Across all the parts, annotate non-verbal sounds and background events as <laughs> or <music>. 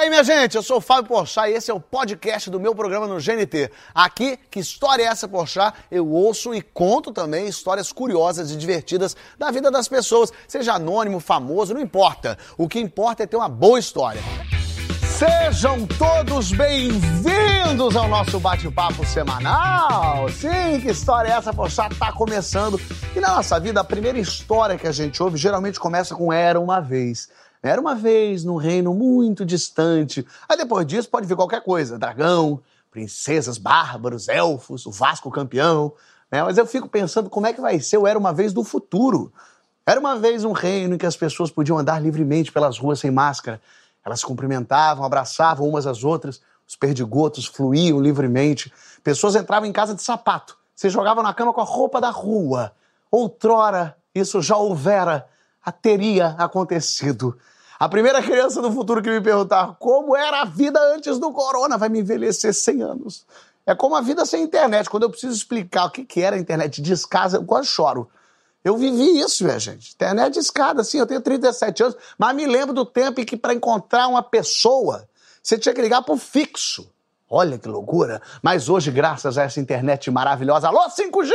aí, minha gente, eu sou o Fábio Porchat e esse é o podcast do meu programa no GNT. Aqui, que história é essa, Porchat? Eu ouço e conto também histórias curiosas e divertidas da vida das pessoas, seja anônimo, famoso, não importa. O que importa é ter uma boa história. Sejam todos bem-vindos ao nosso bate-papo semanal. Sim, que história é essa, Porchat? Tá começando. E na nossa vida, a primeira história que a gente ouve geralmente começa com Era Uma Vez. Era uma vez num reino muito distante. Aí depois disso pode vir qualquer coisa: dragão, princesas, bárbaros, elfos, o Vasco campeão. Né? Mas eu fico pensando como é que vai ser o Era uma vez do futuro. Era uma vez um reino em que as pessoas podiam andar livremente pelas ruas sem máscara. Elas se cumprimentavam, abraçavam umas às outras, os perdigotos fluíam livremente. Pessoas entravam em casa de sapato, se jogavam na cama com a roupa da rua. Outrora, isso já houvera, teria acontecido. A primeira criança do futuro que me perguntar como era a vida antes do corona vai me envelhecer 100 anos. É como a vida sem internet. Quando eu preciso explicar o que, que era a internet de escada, eu quase choro. Eu vivi isso, minha gente. Internet de escada, sim, eu tenho 37 anos, mas me lembro do tempo em que para encontrar uma pessoa, você tinha que ligar pro fixo. Olha que loucura! Mas hoje, graças a essa internet maravilhosa, alô 5G!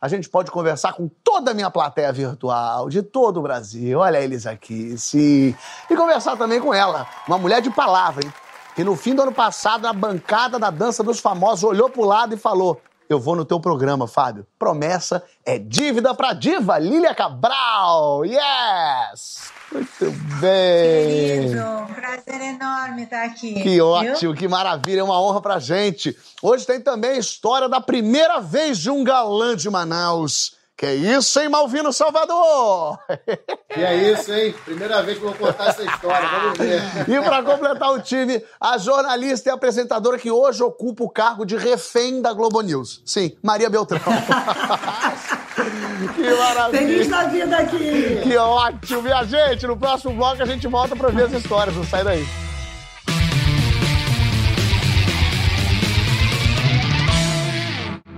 A gente pode conversar com toda a minha plateia virtual, de todo o Brasil. Olha eles aqui, sim. E conversar também com ela, uma mulher de palavra, hein? Que no fim do ano passado, na bancada da Dança dos Famosos, olhou pro lado e falou: eu vou no teu programa, Fábio. Promessa é dívida pra diva, Lília Cabral. Yes! Muito bem. Querido, prazer enorme estar aqui. Que ótimo, que maravilha, é uma honra pra gente. Hoje tem também a história da primeira vez de um galã de Manaus. Que é isso, hein, Malvino Salvador? <laughs> Que é isso, hein? Primeira vez que eu vou contar essa história, vamos ver. <laughs> E para completar o time, a jornalista e apresentadora que hoje ocupa o cargo de refém da Globo News. Sim, Maria Beltrão. <laughs> que maravilha. Feliz da vida aqui. Que ótimo, minha gente. No próximo bloco a gente volta para ver as histórias. Não sai daí.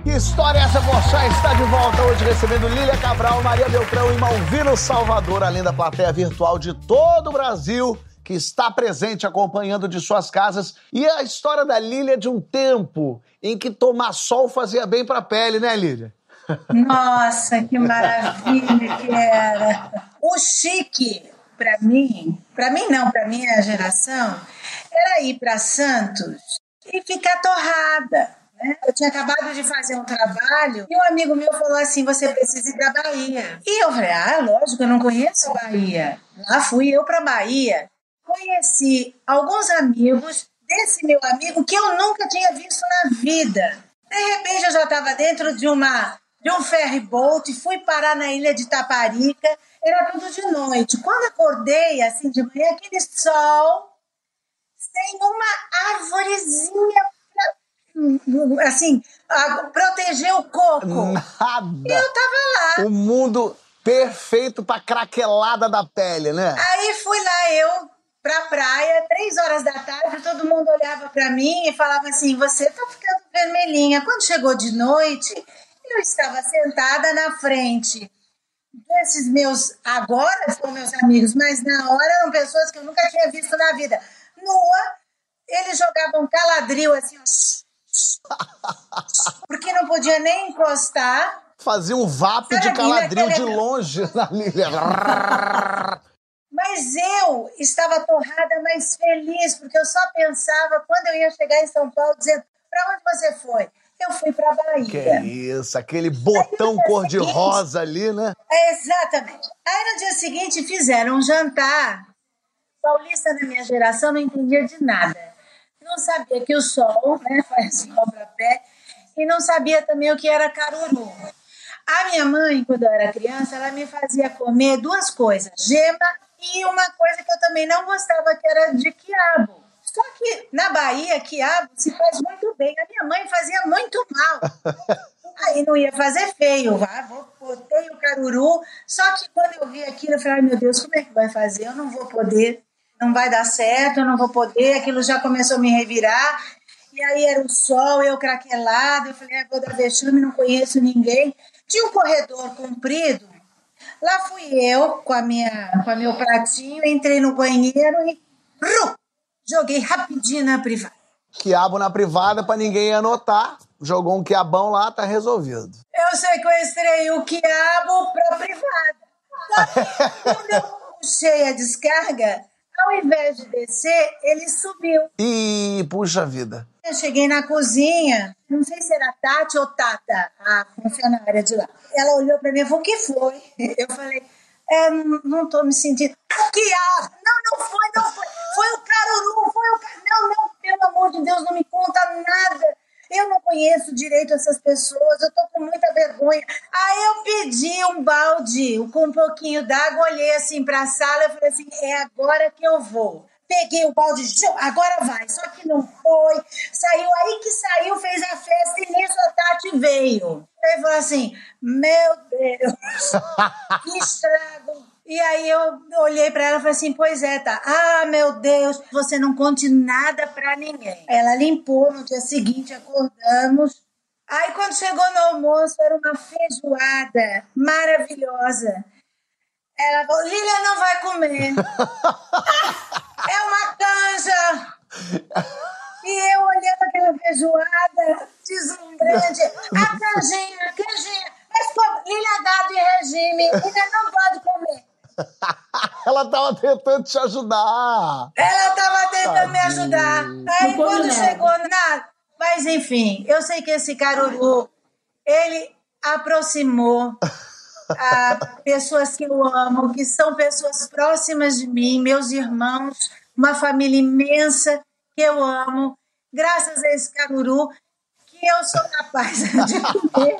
Que história é essa, Bochá? Está de volta hoje recebendo Lília Cabral, Maria Beltrão e Malvino Salvador, além da plateia virtual de todo o Brasil que está presente acompanhando de suas casas. E a história da Lília de um tempo em que tomar sol fazia bem para a pele, né, Lília? Nossa, que maravilha que era. O chique, para mim, para mim não, para minha geração, era ir para Santos e ficar torrada. Né? Eu tinha acabado de fazer um trabalho e um amigo meu falou assim: você precisa ir para Bahia. E eu falei: ah, lógico, eu não conheço Bahia. Lá fui eu para Bahia. Conheci alguns amigos desse meu amigo que eu nunca tinha visto na vida. De repente eu já estava dentro de uma de um ferry boat, fui parar na ilha de Taparica, era tudo de noite. Quando acordei, assim, de manhã, aquele sol, sem uma árvorezinha pra, assim, proteger o coco. Nada. E eu tava lá. O mundo perfeito pra craquelada da pele, né? Aí fui lá, eu pra praia, três horas da tarde, todo mundo olhava pra mim e falava assim, você tá ficando vermelhinha. Quando chegou de noite, eu estava sentada na frente desses meus, agora são meus amigos, mas na hora eram pessoas que eu nunca tinha visto na vida. Nua, eles jogavam caladril assim, porque não podia nem encostar. Fazia um VAP de caladril de longe na Lília. Mas eu estava torrada, mas feliz, porque eu só pensava quando eu ia chegar em São Paulo, dizendo: para onde você foi? Eu fui para Bahia. Que isso, aquele botão cor-de-rosa ali, né? É, exatamente. Aí no dia seguinte fizeram um jantar. Paulista da minha geração não entendia de nada. Não sabia que o sol né, <laughs> faz sol para pé e não sabia também o que era caruru. A minha mãe, quando eu era criança, ela me fazia comer duas coisas, gema e uma coisa que eu também não gostava, que era de quiabo. Só que na Bahia, quiabo se faz muito bem. A minha mãe fazia muito mal. <laughs> Aí não ia fazer feio, vá, botei o caruru. Só que quando eu vi aquilo, eu falei, ai meu Deus, como é que vai fazer? Eu não vou poder, não vai dar certo, eu não vou poder. Aquilo já começou a me revirar. E aí era o sol, eu craquelado. Eu falei, ah, vou dar vexame, não conheço ninguém. Tinha um corredor comprido. Lá fui eu com a minha, com a meu pratinho, entrei no banheiro e Joguei rapidinho na privada. Quiabo na privada pra ninguém anotar. Jogou um quiabão lá, tá resolvido. Eu sequestrei o quiabo pra privada. Quando eu puxei a descarga, ao invés de descer, ele subiu. E puxa vida. Eu cheguei na cozinha, não sei se era Tati ou Tata, a funcionária de lá. Ela olhou pra mim e falou: O que foi? Eu falei: é, Não tô me sentindo. O quiabo! Não, não foi, não foi. Foi o caruru, foi o caruru. Não, não, pelo amor de Deus, não me conta nada. Eu não conheço direito essas pessoas, eu tô com muita vergonha. Aí eu pedi um balde com um pouquinho d'água, olhei assim pra sala e falei assim: é agora que eu vou. Peguei o balde, agora vai. Só que não foi. Saiu aí que saiu, fez a festa e nisso a Tati veio. Ele falou assim: Meu Deus, <laughs> que estrago. E aí eu olhei para ela e falei assim: Pois é, tá. Ah, meu Deus, você não conte nada para ninguém. Ela limpou, no dia seguinte acordamos. Aí quando chegou no almoço, era uma feijoada maravilhosa. Ela falou: Lilia não vai comer. <laughs> é uma canja. E eu olhando aquela feijoada deslumbrante, a canjinha, a canjinha. Mas como? Lilia gado em regime, Lilia não pode comer. Ela tava tentando te ajudar. Ela tava tentando me ajudar. Aí quando chegou na. Mas enfim, eu sei que esse caruru, ele aproximou a pessoas que eu amo, que são pessoas próximas de mim, meus irmãos, uma família imensa que eu amo, graças a esse caruru que eu sou capaz <laughs> de comer.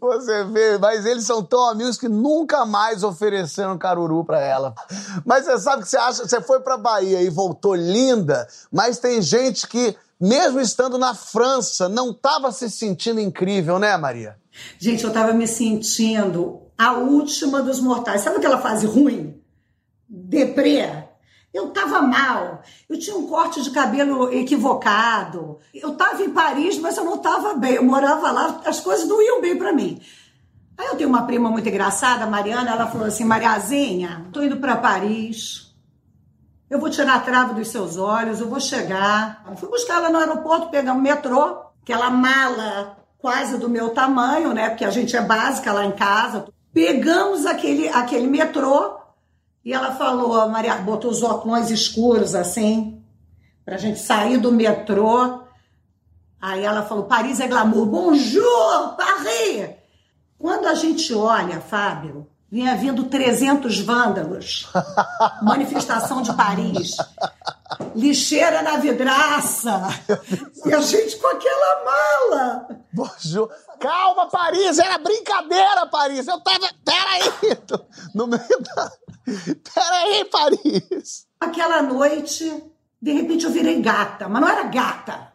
Você vê, mas eles são tão amigos que nunca mais ofereceram caruru para ela. Mas você sabe que você acha, você foi para Bahia e voltou linda, mas tem gente que mesmo estando na França não estava se sentindo incrível, né, Maria? Gente, eu estava me sentindo a última dos mortais. Sabe aquela fase ruim? Deprê? Eu estava mal, eu tinha um corte de cabelo equivocado. Eu estava em Paris, mas eu não estava bem. Eu morava lá, as coisas não iam bem para mim. Aí eu tenho uma prima muito engraçada, Mariana, ela falou assim: Mariazinha, tô indo para Paris. Eu vou tirar a trava dos seus olhos, eu vou chegar. Eu fui buscar ela no aeroporto, pegar um metrô, aquela mala quase do meu tamanho, né? Porque a gente é básica lá em casa. Pegamos aquele, aquele metrô e ela falou, a Maria botou os óculos escuros assim, pra gente sair do metrô. Aí ela falou: Paris é glamour. Bonjour, Paris! Quando a gente olha, Fábio, vinha vindo 300 vândalos. <laughs> Manifestação de Paris. Lixeira na vidraça. E a gente com aquela mala. Bonjour. Calma, Paris, era brincadeira, Paris. Eu tava. Peraí! No meio da. Peraí, Paris! Aquela noite, de repente eu virei gata, mas não era gata.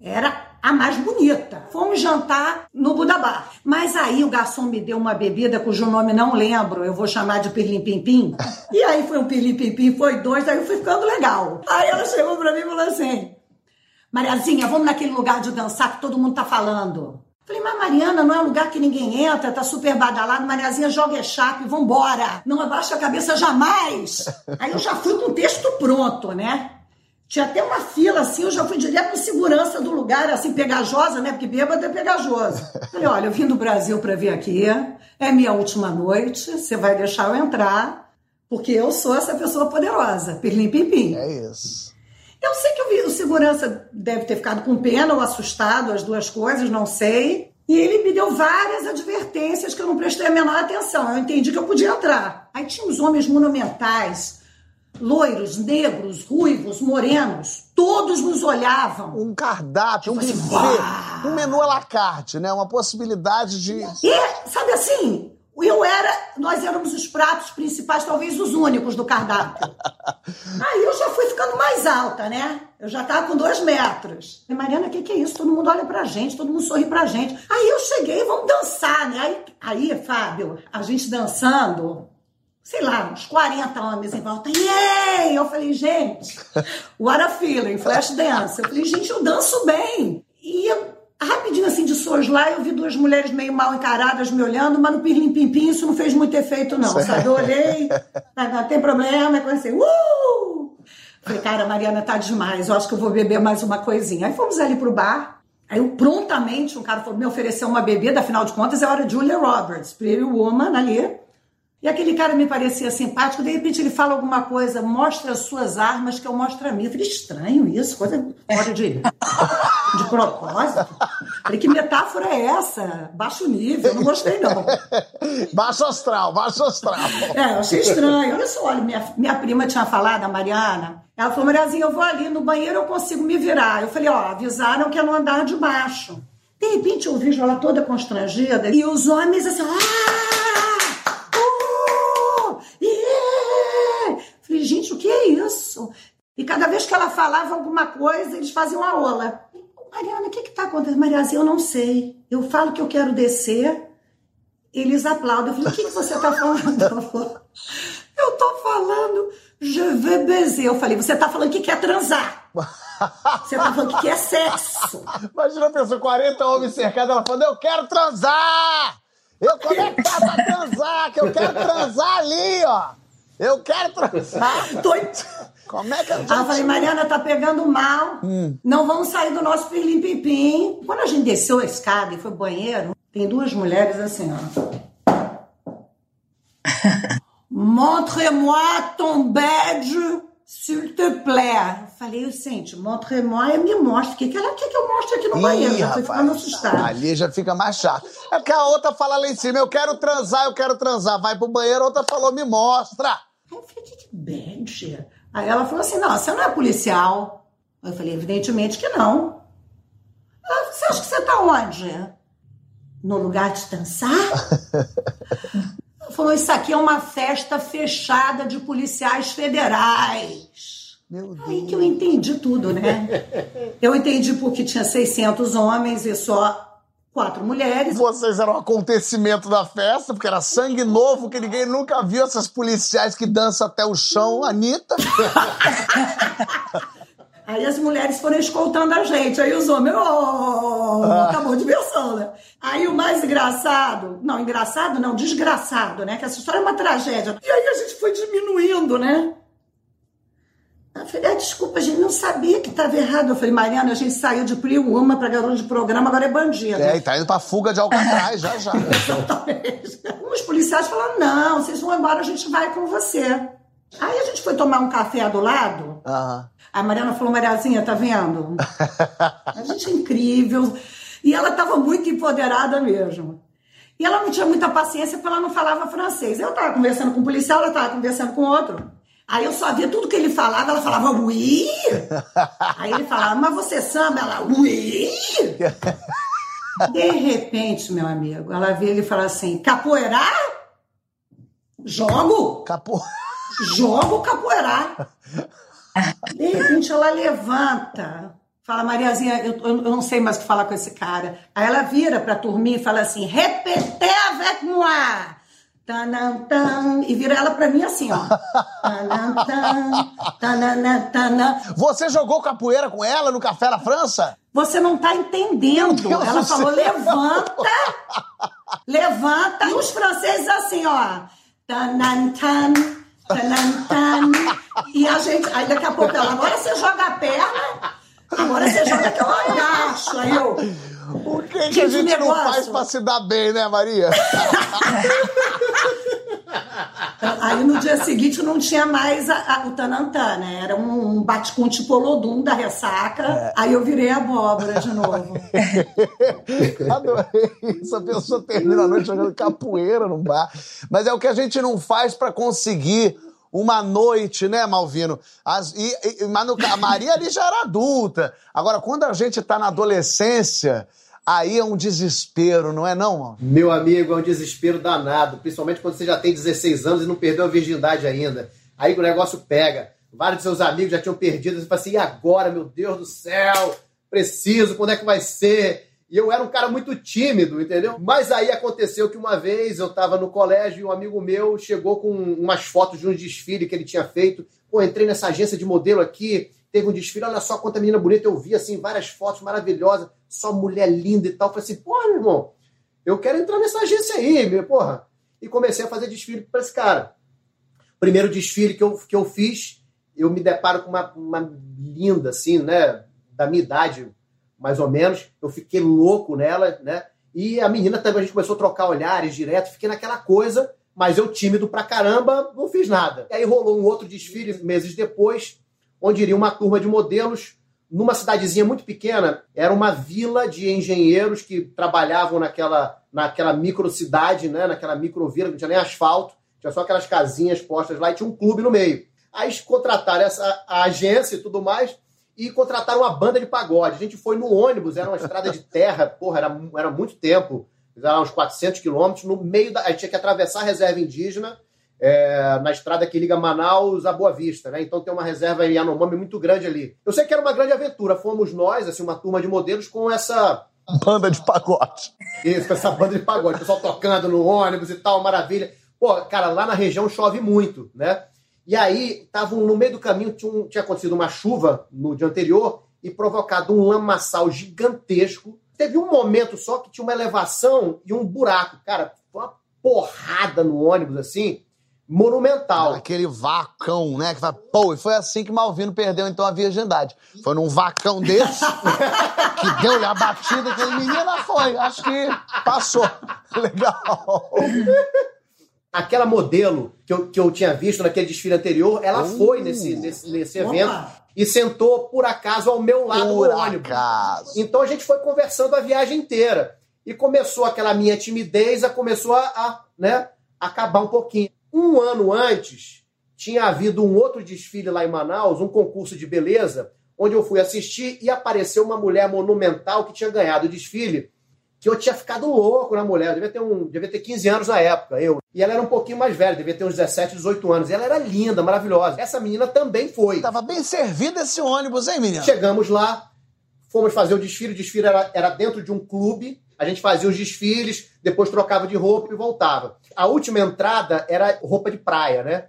Era a mais bonita. Fomos jantar no Budabá. Mas aí o garçom me deu uma bebida cujo nome não lembro, eu vou chamar de Pirlim Pim Pim. E aí foi um Pirlim Pim Pim, foi dois, aí eu fui ficando legal. Aí ela chegou pra mim e falou assim: Mariazinha, vamos naquele lugar de dançar que todo mundo tá falando. Falei, mas Mariana, não é um lugar que ninguém entra, tá super badalado. Mariazinha joga é chape, vambora. Não abaixa a cabeça jamais. Aí eu já fui com o texto pronto, né? Tinha até uma fila assim, eu já fui direto com segurança do lugar, assim, pegajosa, né? Porque bêbado é pegajoso. <laughs> Falei, olha, eu vim do Brasil para vir aqui, é minha última noite, você vai deixar eu entrar, porque eu sou essa pessoa poderosa. Pirlim pim pim. É isso. Eu sei que o segurança deve ter ficado com pena ou assustado, as duas coisas, não sei. E ele me deu várias advertências que eu não prestei a menor atenção. Eu entendi que eu podia entrar. Aí tinha uns homens monumentais, loiros, negros, ruivos, morenos. Todos nos olhavam. Um cardápio, um buffet, um menu à la carte, né? Uma possibilidade de... E, sabe assim, eu era, nós éramos os pratos principais, talvez os únicos do cardápio. <laughs> Aí eu já fui ficando mais alta, né? Eu já tava com dois metros. E Mariana, o que, que é isso? Todo mundo olha pra gente, todo mundo sorri pra gente. Aí eu cheguei, vamos dançar, né? Aí, aí Fábio, a gente dançando, sei lá, uns 40 homens em volta. Yay! Eu falei, gente, what a feeling, flash dance. Eu falei, gente, eu danço bem. E rapidinho assim de lá eu vi duas mulheres meio mal encaradas me olhando, mas no pirlim pim pim isso não fez muito efeito não, sabe? Eu olhei, não, não tem problema, é assim, uh! Falei, cara, a Mariana tá demais, eu acho que eu vou beber mais uma coisinha. Aí fomos ali pro bar. Aí eu prontamente, um cara falou, me ofereceu uma bebida, afinal de contas, eu era Julia Roberts, Pretty Woman ali. E aquele cara me parecia simpático, de repente ele fala alguma coisa, mostra as suas armas que eu mostro a minha. Eu falei, estranho isso, coisa fora de, de propósito. Falei, que metáfora é essa? Baixo nível, não gostei não. baixo astral, baixo astral. É, eu achei estranho. Olha só, olha, minha, minha prima tinha falado, a Mariana, ela falou, Mariazinha, eu vou ali no banheiro, eu consigo me virar. Eu falei, ó, avisaram que é no andar de baixo. De repente eu vejo ela toda constrangida e os homens assim, ah! Uh! Yeah! Falei, gente, o que é isso? E cada vez que ela falava alguma coisa, eles faziam a ola. Mariana, o que está acontecendo? Mariazinha, eu não sei. Eu falo que eu quero descer, eles aplaudem. Eu falei, o que, que você está falando? <laughs> Ela falou, eu estou falando, je veux baiser. Eu falei, você está falando que quer transar. <laughs> Você está falando que quer sexo. Imagina a pessoa, 40 homens cercados, ela falando, eu quero transar! Eu, como é que tá pra transar? Que eu quero transar ali, ó! Eu quero transar! <laughs> Tô... Como é que eu Aí eu falei, Mariana, tá pegando mal. Hum. Não vamos sair do nosso pirlim-pim-pim. Quando a gente desceu a escada e foi pro banheiro, tem duas mulheres assim, ó. <laughs> Montre-moi ton badge, s'il te plaît. Eu falei, gente, montre-moi, me mostra. O que, que ela quer que eu mostre aqui no banheiro? Já fui ficando assustada. Ali já fica mais chato. É que a outra fala lá em cima, eu quero transar, eu quero transar. Vai pro banheiro, a outra falou, me mostra. Aí eu falei, que, que? Aí ela falou assim, não, você não é policial. Eu falei, evidentemente que não. Ela, você acha que você tá onde? No lugar de dançar? <laughs> Ela falou, isso aqui é uma festa fechada de policiais federais. Aí que eu entendi tudo, né? <laughs> Eu entendi porque tinha 600 homens e só quatro mulheres. Vocês eram o acontecimento da festa, porque era sangue novo, que ninguém nunca viu essas policiais que dançam até o chão, Anitta. <laughs> Aí as mulheres foram escoltando a gente, aí os homens, oh, acabou a diversão, né? Aí o mais engraçado, não, engraçado não, desgraçado, né? Que essa história é uma tragédia. E aí a gente foi diminuindo, né? Eu falei, ah, desculpa, a gente não sabia que estava errado. Eu falei, Mariana, a gente saiu de Priuma para garota de programa, agora é bandido. É, e tá indo pra fuga de Alcatraz, já, já. <laughs> Exatamente. Os policiais falaram, não, vocês vão embora, a gente vai com você. Aí a gente foi tomar um café do lado. Aham. A Mariana falou, Mariazinha, tá vendo? <laughs> A gente é incrível. E ela estava muito empoderada mesmo. E ela não tinha muita paciência porque ela não falava francês. Eu estava conversando com um policial, ela estava conversando com outro. Aí eu só via tudo que ele falava, ela falava, oui. Aí ele falava, mas você samba? Ela, oui. De repente, meu amigo, ela vê ele falar assim, capoeirar? Jogo? Capô. Jogo capoeirar. De repente ela levanta, fala, Mariazinha, eu, eu, não sei mais o que falar com esse cara. Aí ela vira pra turminha e fala assim, repetez avec moi. E vira ela pra mim assim, ó. Você jogou capoeira com ela no Café na França? Você não tá entendendo. Ela falou, levanta, levanta. E os franceses assim, ó. E a gente, aí daqui a pouco ela, agora você joga a perna, agora você joga que eu agacho. Aí eu, Por que, que a Gente, gente não negócio. faz pra se dar bem, né, Maria? <laughs> Aí no dia seguinte não tinha mais a- a- o Tanantã, né? Era um, um bate-com tipo Olodum da ressaca. Aí eu virei abóbora de novo. <laughs> Adorei isso. A pessoa termina a noite jogando capoeira no bar. Mas é o que a gente não faz pra conseguir uma noite, né, Malvino? As, e, e- mas no a Maria ali já era adulta. Agora, quando a gente tá na adolescência, aí é um desespero, não é não, mano? Meu amigo, é um desespero danado, principalmente quando você já tem 16 anos e não perdeu a virgindade ainda. Aí o negócio pega. Vários de seus amigos já tinham perdido, você fala assim, e agora, meu Deus do céu? Preciso, quando é que vai ser? E eu era um cara muito tímido, entendeu? Mas aí aconteceu que uma vez eu tava no colégio e um amigo meu chegou com umas fotos de um desfile que ele tinha feito. Pô, entrei nessa agência de modelo aqui, teve um desfile, olha só quanta menina bonita eu vi, assim, várias fotos maravilhosas, só mulher linda e tal. Falei assim, pô, meu irmão, eu quero entrar nessa agência aí, meu, porra. E comecei a fazer desfile para esse cara. Primeiro desfile que eu, que eu fiz, eu me deparo com uma, uma linda, assim, né? Da minha idade, mais ou menos. Eu fiquei louco nela, né? E a menina também, a gente começou a trocar olhares direto, fiquei naquela coisa, mas eu tímido pra caramba, não fiz nada. E aí rolou um outro desfile meses depois, onde iria uma turma de modelos numa cidadezinha muito pequena, era uma vila de engenheiros que trabalhavam naquela, naquela microcidade, né, naquela microvila, não tinha nem asfalto, tinha só aquelas casinhas postas lá e tinha um clube no meio. Aí contrataram essa a agência e tudo mais e contrataram uma banda de pagode. A gente foi no ônibus, era uma estrada de terra, porra, era, era muito tempo, era uns 400 quilômetros, no meio da... A gente tinha que atravessar a reserva indígena, é, na estrada que liga Manaus a Boa Vista, né? Então tem uma reserva em Yanomami muito grande ali. Eu sei que era uma grande aventura. Fomos nós, assim, uma turma de modelos com essa banda de pagode. Isso, com essa banda de pagode, o pessoal tocando no ônibus e tal, maravilha. Pô, cara, lá na região chove muito, né? E aí, estavam no meio do caminho, tinha, tinha acontecido uma chuva no dia anterior e provocado um lamaçal gigantesco. Teve um momento só que tinha uma elevação e um buraco. Cara, foi uma porrada no ônibus, assim monumental. Aquele vacão, né? Que vai, pô, e foi assim que Malvino perdeu então a virgindade. Foi num vacão desse <laughs> que deu-lhe a batida que a menina foi. Acho que passou. <laughs> Legal. <laughs> Aquela modelo que eu, que eu tinha visto naquele desfile anterior, ela uh, foi nesse, nesse, nesse evento e sentou, por acaso, ao meu lado por no ônibus. Acaso. Então a gente foi conversando a viagem inteira. E começou aquela minha timidez, a começou a, a né, acabar um pouquinho. Um ano antes, tinha havido um outro desfile lá em Manaus, um concurso de beleza, onde eu fui assistir e apareceu uma mulher monumental que tinha ganhado o desfile, que eu tinha ficado louco na mulher. Eu devia ter, um, devia ter 15 anos na época, eu. E ela era um pouquinho mais velha, devia ter uns 17, 18 anos. E ela era linda, maravilhosa. Essa menina também foi. Tava bem servido esse ônibus, hein, menina? Chegamos lá, fomos fazer o desfile. O desfile era, era dentro de um clube. A gente fazia os desfiles, depois trocava de roupa e voltava. A última entrada era roupa de praia, né?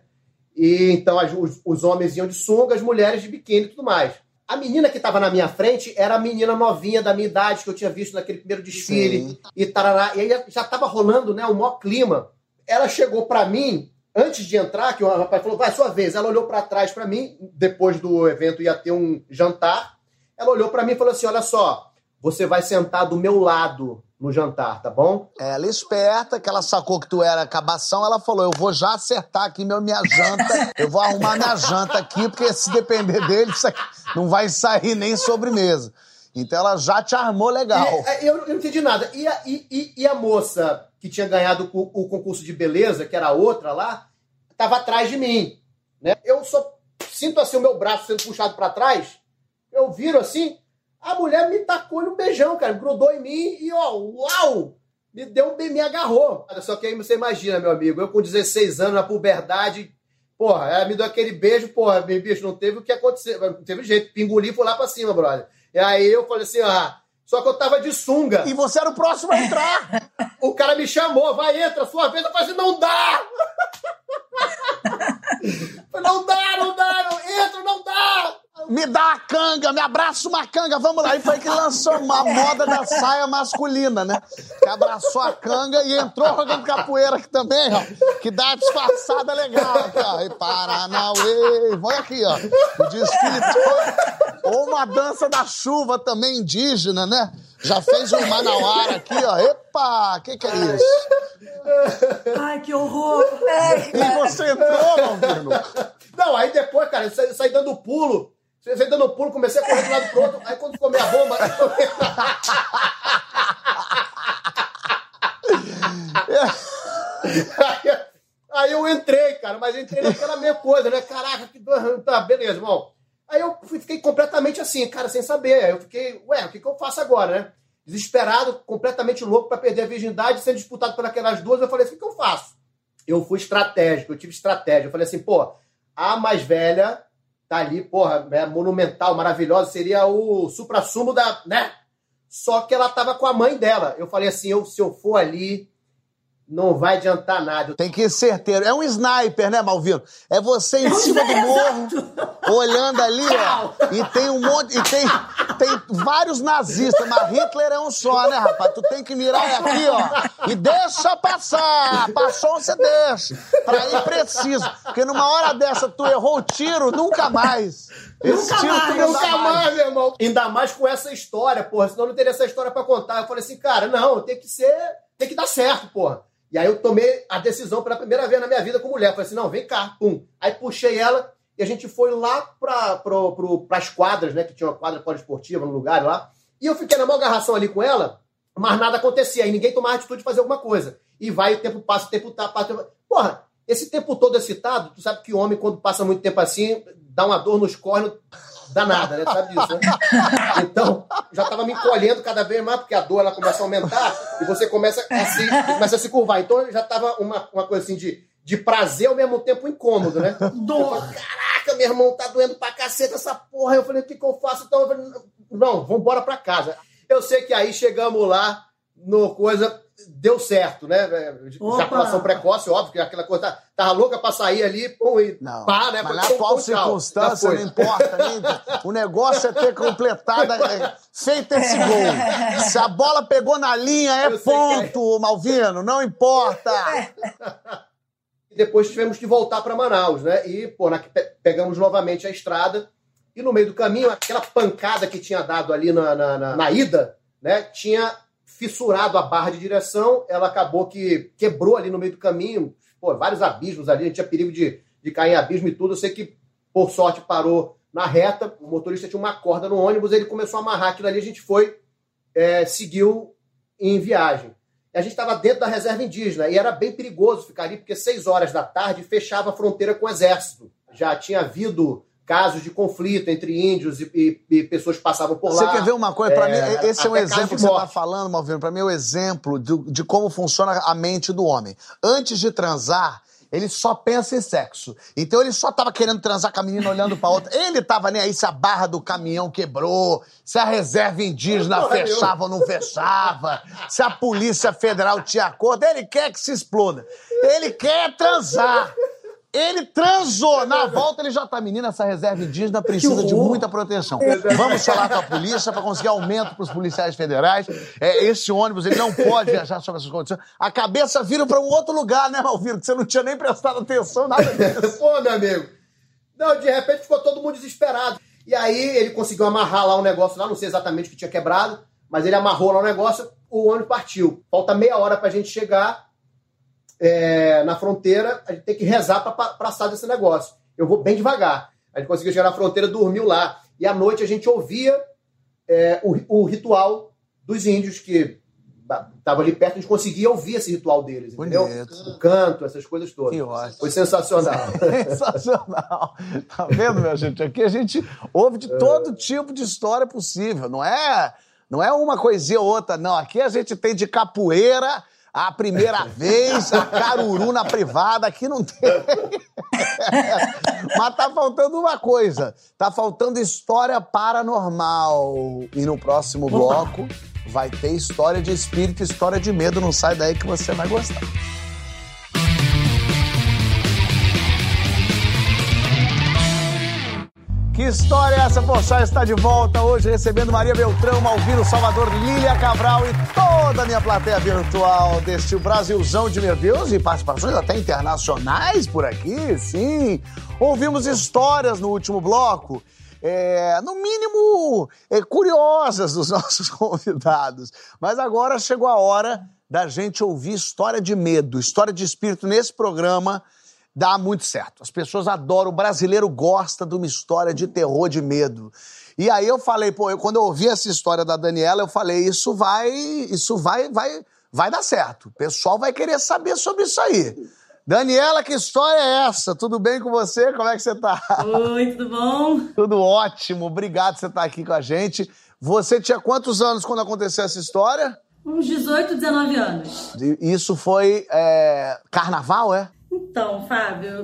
E então as, os, os, homens iam de sunga, as mulheres de biquíni e tudo mais. A menina que estava na minha frente era a menina novinha da minha idade que eu tinha visto naquele primeiro desfile Sim. e tarará. E aí já estava rolando, né, o maior clima. Ela chegou para mim antes de entrar, que o rapaz falou: "Vai sua vez". Ela olhou para trás para mim, depois do evento ia ter um jantar. Ela olhou para mim e falou assim: "Olha só, você vai sentar do meu lado no jantar, tá bom? Ela esperta, que ela sacou que tu era cabação, ela falou: Eu vou já acertar aqui meu, minha janta, eu vou arrumar minha janta aqui, porque se depender dele, isso aqui não vai sair nem sobremesa. Então ela já te armou legal. E, é, eu, eu, não entendi nada. E a, e, e a moça que tinha ganhado o, o, concurso de beleza, que era a outra lá, estava atrás de mim. Né? Eu só sinto assim o meu braço sendo puxado para trás, eu viro assim, a mulher me tacou no beijão, cara. Grudou em mim e, ó, uau! Me deu um me agarrou. Só que aí você imagina, meu amigo, eu com 16 anos, na puberdade, porra, ela me deu aquele beijo, porra, meu bicho, não teve o que acontecer, não teve jeito. Pinguli foi lá pra cima, brother. E aí eu falei assim, ah, só que eu tava de sunga. E você era o próximo a entrar. o cara me chamou, vai, entra, sua vez. Eu falei assim, não dá! <laughs> não dá, não dá, não, entra, não dá! Me dá a canga, me abraça uma canga, vamos lá. E foi que lançou uma moda da saia masculina, né? Que abraçou a canga e entrou jogando capoeira aqui também, ó. Que dá uma disfarçada legal aqui, ó. E Paranauê. Olha aqui, ó. O desfile Ou uma dança da chuva também indígena, né? Já fez um manauara aqui, ó. Epa, o que, que é isso? Ai, que horror! E você entrou, Malvino? Não, aí depois, cara, eu saí dando pulo você dando pulo, comecei a correr de um lado pro outro. Aí quando ficou minha bomba. aí, <laughs> aí eu entrei, cara, mas entrei naquela meia coisa, né? Caraca, que. Tá, beleza, irmão. Aí eu fiquei completamente assim, cara, sem saber. Aí eu fiquei, ué, o que, que eu faço agora, né? Desesperado, completamente louco para perder a virgindade, sendo disputado por aquelas duas. Eu falei assim: o que, que eu faço? Eu fui estratégico, eu tive estratégia. Eu falei assim, pô, a mais velha tá ali, porra, é monumental, maravilhosa, seria o supra-sumo da, né? Só que ela tava com a mãe dela. Eu falei assim, eu, se eu for ali, não vai adiantar nada. Tem que ir certeiro. É um sniper, né, Malvino? É você em cima do morro, olhando ali, ó. E tem um monte. E tem, tem vários nazistas, mas Hitler é um só, né, rapaz? Tu tem que mirar aqui, ó. E deixa passar. Passou, você deixa. Pra ir preciso. Porque numa hora dessa tu errou o tiro, nunca mais. Esse nunca tiro mais, nunca mais. mais, meu irmão. Ainda mais com essa história, porra. Senão não teria essa história pra contar. Eu falei assim, cara, não, tem que ser. Tem que dar certo, porra. E aí eu tomei a decisão pela primeira vez na minha vida com mulher. Falei assim, não, vem cá, pum. Aí puxei ela e a gente foi lá para pra, as quadras, né? Que tinha uma quadra poliesportiva no lugar lá. E eu fiquei na maior agarração ali com ela, mas nada acontecia. Aí ninguém tomava atitude de fazer alguma coisa. E vai, o tempo passa, o tempo tá, passa. Porra, esse tempo todo excitado, tu sabe que homem, quando passa muito tempo assim, dá uma dor nos cornos danada, né? Sabe disso, né? Então, já estava me encolhendo cada vez mais, porque a dor ela começa a aumentar e você começa a se, começa a se curvar. Então, já estava uma, uma coisa assim de, de prazer ao mesmo tempo incômodo, né? Dor! Caraca, meu irmão, tá doendo pra caceta essa porra. Eu falei, o que, que eu faço? Então, eu falei, não, vamos embora pra casa. Eu sei que aí chegamos lá, no coisa deu certo, né? Ejaculação precoce, óbvio, que aquela coisa tá, tava louca pra sair ali, pum, e não, pá, né? Mas na atual circunstância não importa, <laughs> o negócio é ter completado, é, feito esse gol. Se a bola pegou na linha, é ponto, é. Malvino, não importa. E depois tivemos que voltar para Manaus, né? E, pô, na, pegamos novamente a estrada, e no meio do caminho, aquela pancada que tinha dado ali na, na, na, na ida, né? Tinha fissurado a barra de direção, ela acabou que quebrou ali no meio do caminho, pô, vários abismos ali, a gente tinha perigo de, de cair em abismo e tudo. Eu sei que, por sorte, parou na reta, o motorista tinha uma corda no ônibus, ele começou a amarrar aquilo ali, a gente foi, é, seguiu em viagem. A gente estava dentro da reserva indígena e era bem perigoso ficar ali, porque seis horas da tarde fechava a fronteira com o exército. Já tinha havido casos de conflito entre índios e, e, e pessoas que passavam por lá. Você quer ver uma coisa? Para é, mim, esse é um exemplo que você está falando, Malvino. Para mim é o um exemplo de, de como funciona a mente do homem. Antes de transar, ele só pensa em sexo. Então ele só tava querendo transar com a menina olhando pra outra. Ele tava nem aí se a barra do caminhão quebrou, se a reserva indígena fechava ou não fechava, se a polícia federal tinha acordo. Ele quer que se exploda. Ele quer transar. Ele transou. Na volta ele já tá. Menina, essa reserva indígena precisa de muita proteção. Vamos falar com a polícia para conseguir aumento para os policiais federais. É, esse ônibus ele não pode viajar sob essas condições. A cabeça vira para um outro lugar, né, Malviro? Que você não tinha nem prestado atenção, nada disso. <laughs> Pô, meu amigo. Não, de repente ficou todo mundo desesperado. E aí ele conseguiu amarrar lá um negócio lá, não sei exatamente o que tinha quebrado, mas ele amarrou lá o negócio, o ônibus partiu. Falta meia hora pra gente chegar é, na fronteira, a gente tem que rezar para passar desse negócio. Eu vou bem devagar. A gente conseguiu chegar na fronteira, dormiu lá. E à noite a gente ouvia é, o, o, ritual dos índios que estava ali perto, a gente conseguia ouvir esse ritual deles, entendeu? Bonito. O canto, essas coisas todas. Que ótimo. Foi sensacional. <laughs> sensacional. Tá vendo, minha gente? Aqui a gente ouve de todo tipo de história possível. Não é, não é uma coisinha ou outra, não. Aqui a gente tem de capoeira a primeira <laughs> vez, a caruru na privada, aqui não tem. <laughs> Mas tá faltando uma coisa. Tá faltando história paranormal. E no próximo bloco vai ter história de espírito, história de medo. Não sai daí que você vai gostar. Que história é essa, Pochá está de volta hoje recebendo Maria Beltrão, Malvino Salvador, Lília Cabral e toda a minha plateia virtual deste Brasilzão de meu Deus e participações até internacionais por aqui, sim. Ouvimos histórias no último bloco, é, no mínimo é, curiosas dos <laughs> nossos convidados, mas agora chegou a hora da gente ouvir história de medo, história de espírito nesse programa dá muito certo. As pessoas adoram, o brasileiro gosta de uma história de terror, de medo. E aí eu falei, pô, eu, quando eu ouvi essa história da Daniela, eu falei, isso vai, isso vai, vai, vai dar certo. O pessoal vai querer saber sobre isso aí. Daniela, que história é essa? Tudo bem com você? Como é que você tá? Oi, tudo bom? Tudo ótimo. Obrigado por você estar aqui com a gente. Você tinha quantos anos quando aconteceu essa história? Uns 18, 19 anos. Isso foi é, carnaval, é? Então, Fábio,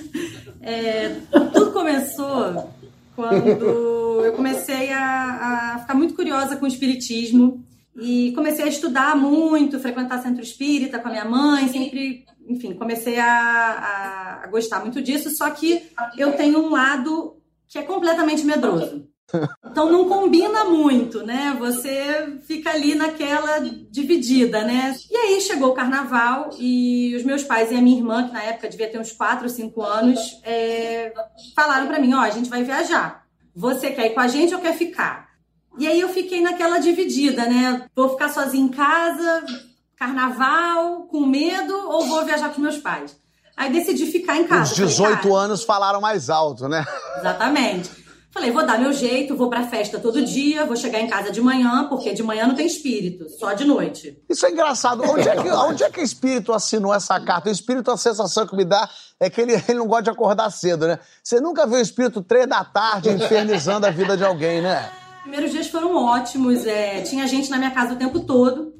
<laughs> é, tudo começou quando eu comecei a, a, ficar muito curiosa com o espiritismo E comecei a estudar muito, frequentar centro espírita com a minha mãe, sempre, enfim, comecei a, a, a gostar muito disso. Só que eu tenho um lado que é completamente medroso. <laughs> Então não combina muito, né? Você fica ali naquela dividida, né? E aí chegou o carnaval e os meus pais e a minha irmã, que na época devia ter uns 4 ou 5 anos, é, falaram para mim: Ó, a gente vai viajar. Você quer ir com a gente ou quer ficar? E aí eu fiquei naquela dividida, né? Vou ficar sozinha em casa, carnaval, com medo, ou vou viajar com meus pais? Aí decidi ficar em casa. Os 18 falei, anos falaram mais alto, né? Exatamente. Falei, vou dar meu jeito, vou pra festa todo dia, vou chegar em casa de manhã, porque de manhã não tem espírito, só de noite. Isso é engraçado. Onde é que, <laughs> onde é que o espírito assinou essa carta? O espírito, a sensação que me dá é que ele, ele não gosta de acordar cedo, né? Você nunca viu o espírito três da tarde infernizando a vida de alguém, né? Primeiros dias foram ótimos, é, tinha gente na minha casa o tempo todo.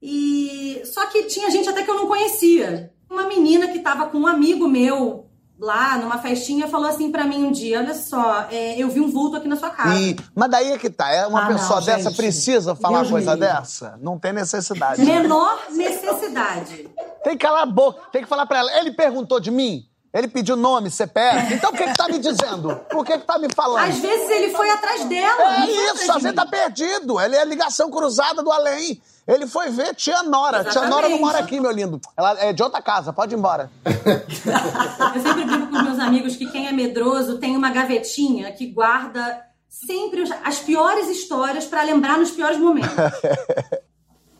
E só que tinha gente até que eu não conhecia. Uma menina que estava com um amigo meu lá numa festinha falou assim para mim um dia: Olha só, é, eu vi um vulto aqui na sua casa. E, mas daí é que tá. É uma ah, pessoa não, dessa gente. precisa falar Deus coisa dessa? Não tem necessidade. Menor necessidade. Tem que calar a boca, tem que falar para ela. Ele perguntou de mim? Ele pediu nome, CPF. Então o que, que tá me dizendo? Por que, que tá me falando? Às vezes ele foi atrás dela. É isso, às vezes tá perdido. Ele é ligação cruzada do além. Ele foi ver tia Nora. Exatamente. Tia Nora não mora aqui, meu lindo. Ela é de outra casa, pode ir embora. <laughs> Eu sempre digo com meus amigos que quem é medroso tem uma gavetinha que guarda sempre as piores histórias para lembrar nos piores momentos. <laughs>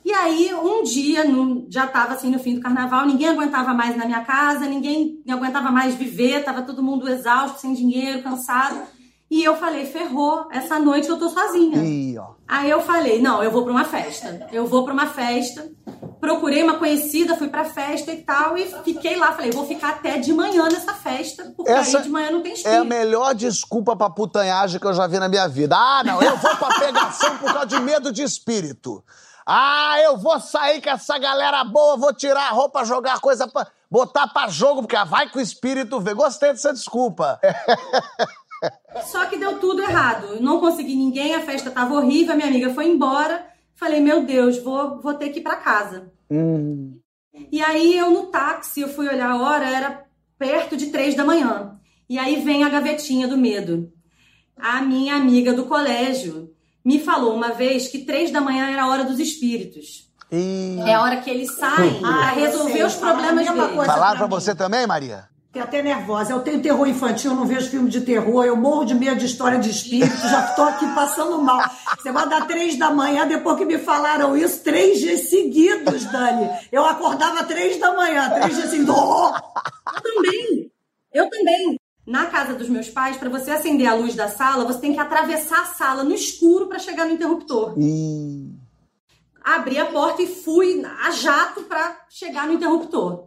E aí, um dia, já estava assim no fim do carnaval, ninguém aguentava mais na minha casa, ninguém aguentava mais viver, tava todo mundo exausto, sem dinheiro, cansado. E eu falei, ferrou, essa noite eu tô sozinha. Ó. Aí eu falei, não, eu vou para uma festa. Eu vou para uma festa. Procurei uma conhecida, fui pra festa e tal, e fiquei lá. Falei, vou ficar até de manhã nessa festa, porque Essa aí de manhã não tem espírito. É a melhor desculpa pra putanhagem que eu já vi na minha vida. Ah, não, eu vou pra pegação por causa de medo de espírito. Ah, eu vou sair com essa galera boa, vou tirar a roupa, jogar coisa pra. botar pra jogo, porque vai com o espírito ver. Gostei dessa desculpa. <laughs> Só que deu tudo errado. Eu não consegui ninguém, a festa tava horrível, a minha amiga foi embora. Falei, meu Deus, vou, vou ter que ir pra casa. Hum. E aí eu no táxi, eu fui olhar a hora, era perto de três da manhã. E aí vem a gavetinha do medo. A minha amiga do colégio me falou uma vez que três da manhã era a hora dos espíritos. E... É a hora que eles saem para resolver os problemas deles. Falaram pra você também, Maria? Fiquei até nervosa. Eu tenho terror infantil, eu não vejo filme de terror, eu morro de medo de história de espírito, já estou aqui passando mal. Você vai dar três da manhã, depois que me falaram isso, três dias seguidos, Dani. Eu acordava três da manhã, três dias seguidos. Oh! Eu também. Eu também. Na casa dos meus pais, para você acender a luz da sala, você tem que atravessar a sala no escuro para chegar no interruptor. E... Abri a porta e fui a jato para chegar no interruptor.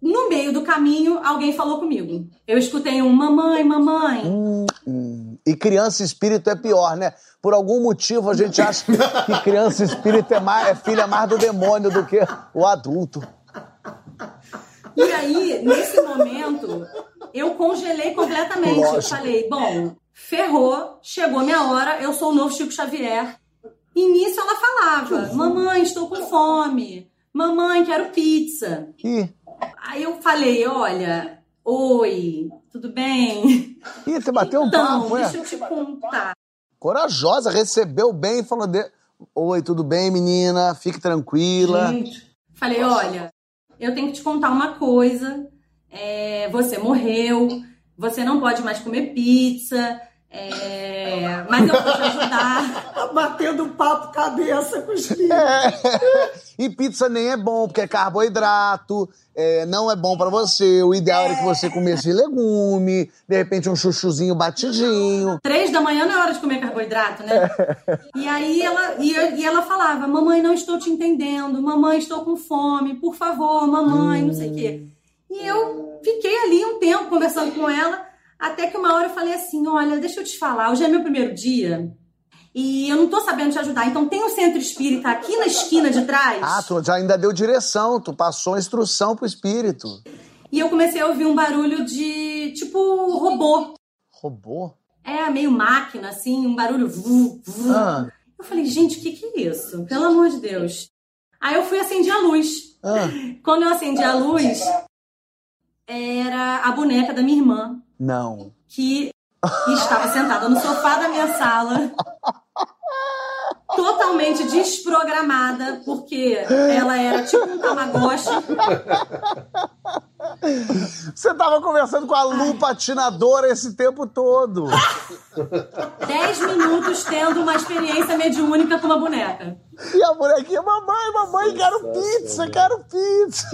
No meio do caminho, alguém falou comigo. Eu escutei um mamãe, mamãe. Hum, hum. E criança espírito é pior, né? Por algum motivo a gente acha que criança espírito é, mais, é filha mais do demônio do que o adulto. E aí, nesse momento, eu congelei completamente. Eu falei, bom, ferrou, chegou minha hora, eu sou o novo Chico Xavier. E nisso ela falava, mamãe, estou com fome. Mamãe, quero pizza. Ih. Aí eu falei, olha, oi, tudo bem? Ih, você bateu então, um papo, deixa eu te contar. Corajosa, recebeu bem e falou, de... oi, tudo bem, menina? Fique tranquila. Gente. Falei, olha, eu tenho que te contar uma coisa. É, você morreu, você não pode mais comer pizza, é, mas eu vou te ajudar. Tá <laughs> batendo papo cabeça com os filhos. É. E pizza nem é bom, porque é carboidrato, é, não é bom para você. O ideal é. era que você comesse legume, de repente um chuchuzinho batidinho. Três da manhã não é hora de comer carboidrato, né? e aí ela, e, e, ela falava: Mamãe, não estou te entendendo. Mamãe, estou com fome. Por favor, mamãe, hum. não sei o quê. E eu fiquei ali um tempo conversando com ela. Até que uma hora eu falei assim: olha, deixa eu te falar, hoje é meu primeiro dia e eu não tô sabendo te ajudar. Então tem um centro espírita aqui na esquina de trás. Ah, tu já ainda deu direção, tu passou a instrução pro espírito. E eu comecei a ouvir um barulho de tipo robô. Robô? É, meio máquina, assim, um barulho. Vu, vu. Ah. Eu falei, gente, o que, que é isso? Pelo amor de Deus. Aí eu fui acender a luz. Ah, Quando eu acendi a luz, era a boneca da minha irmã, não. que estava sentada no sofá da minha sala, totalmente desprogramada, porque ela era tipo um tamagotchi. Você tava conversando com a Lu patinadora esse tempo todo. Dez minutos tendo uma experiência mediúnica com uma boneca. E a bonequinha, mamãe, mamãe, quero pizza, quero pizza.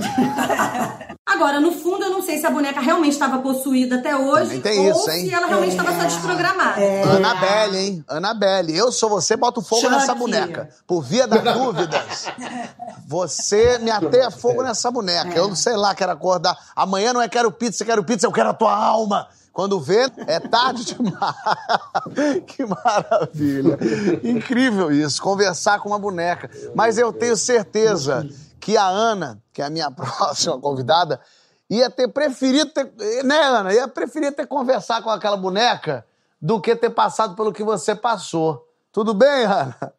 Agora, no fundo, sei se a boneca realmente estava possuída até hoje ou isso, hein? se ela realmente estava só desprogramada. Anabelle, hein? Anabelle, eu sou você, boto fogo Chuck. nessa boneca. Por via das <laughs> dúvidas, você me ateia fogo nessa boneca. Eu não sei lá, quero acordar. Amanhã não é quero pizza, quero pizza, eu quero a tua alma. Quando vê, é tarde <laughs> demais. que maravilha. Incrível isso, conversar com uma boneca. Mas eu tenho certeza que a Ana, que é a minha <laughs> próxima convidada, ia ter preferido ter. Né, Ana? Ia preferir ter conversado com aquela boneca do que ter passado pelo que você passou. Tudo bem, Ana?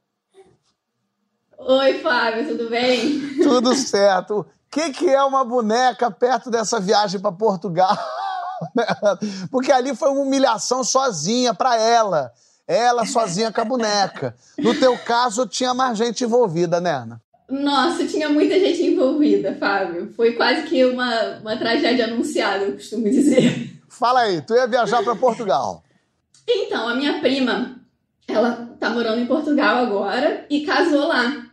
Oi, Fábio, tudo bem? Tudo <laughs> certo. O que, que é uma boneca perto dessa viagem para Portugal? <laughs> Porque ali foi uma humilhação sozinha para ela. Ela sozinha com a boneca. No teu caso, tinha mais gente envolvida, né, Ana? Nossa, tinha muita gente envolvida, Fábio. Foi quase que uma, uma tragédia anunciada, eu costumo dizer. Fala aí, tu ia viajar para Portugal. Então, a minha prima, ela tá morando em Portugal agora e casou lá.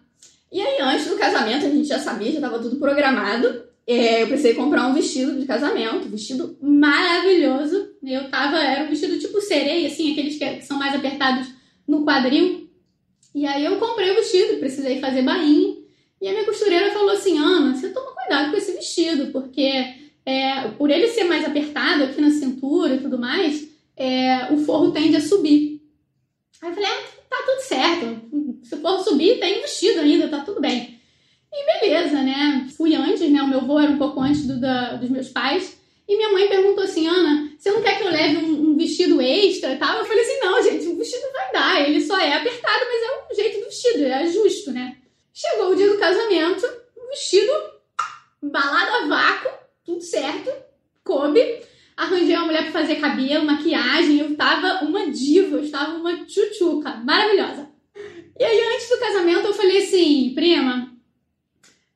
E aí, antes do casamento, a gente já sabia, já tava tudo programado. É, eu precisei comprar um vestido de casamento, um vestido maravilhoso. Eu tava, era um vestido tipo sereia, assim, aqueles que são mais apertados no quadril. E aí eu comprei o vestido, precisei fazer bainha. E a minha costureira falou assim, Ana, você toma cuidado com esse vestido, porque é, por ele ser mais apertado aqui na cintura e tudo mais, é, o forro tende a subir. Aí eu falei, ah, tá tudo certo. Se o forro subir, tem vestido ainda, tá tudo bem. E beleza, né? Fui antes, né? O meu voo era um pouco antes do, da, dos meus pais. E minha mãe perguntou assim, Ana, você não quer que eu leve um, um vestido extra e tal? Eu falei assim, não, gente, o vestido vai dar. Ele só é apertado, mas é o jeito do vestido, é justo, né? Chegou o dia do casamento, vestido embalado a vácuo, tudo certo, coube. Arranjei uma mulher pra fazer cabelo, maquiagem, eu tava uma diva, eu estava uma tchutchuca, maravilhosa. E aí, antes do casamento, eu falei assim, prima,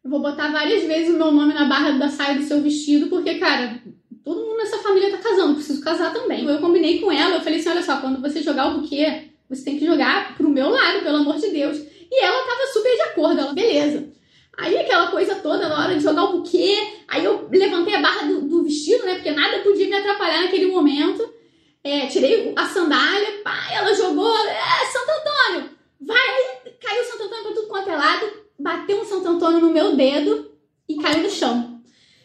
eu vou botar várias vezes o meu nome na barra da saia do seu vestido, porque, cara, todo mundo nessa família tá casando, preciso casar também. Eu combinei com ela, eu falei assim, olha só, quando você jogar o buquê, você tem que jogar pro meu lado, pelo amor de Deus. E ela tava super de acordo, ela, beleza. Aí aquela coisa toda, na hora de jogar o buquê, aí eu levantei a barra do, do vestido, né, porque nada podia me atrapalhar naquele momento. É, tirei a sandália, pá, ela jogou, é, Santo Antônio, vai, caiu Santo Antônio pra tudo quanto é lado, bateu um Santo Antônio no meu dedo e caiu no chão.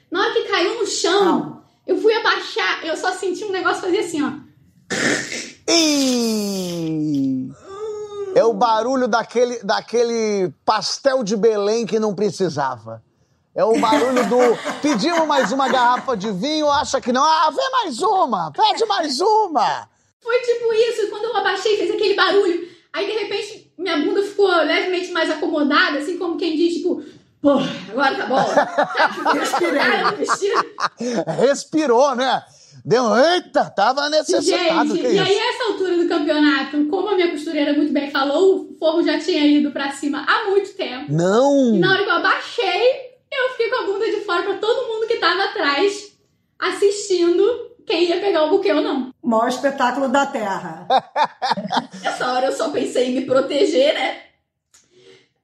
Na hora que caiu no chão, eu fui abaixar, eu só senti um negócio fazer assim, ó. O barulho daquele, daquele pastel de Belém que não precisava. É o barulho do. Pedimos mais uma garrafa de vinho, acha que não. Ah, vê mais uma! Pede mais uma! Foi tipo isso, quando eu abaixei, fez aquele barulho. Aí, de repente, minha bunda ficou levemente mais acomodada, assim como quem diz, tipo, pô, agora tá bom. Respirei. <laughs> Respirou, né? Deu. Eita, tava necessitado. Gente, e isso? aí, essa altura do campeonato, costureira muito bem falou, o forro já tinha ido pra cima há muito tempo. Não! E na hora que eu abaixei, eu fiquei com a bunda de fora pra todo mundo que tava atrás, assistindo quem ia pegar o buquê ou não. O maior espetáculo da Terra. <laughs> Nessa hora eu só pensei em me proteger, né?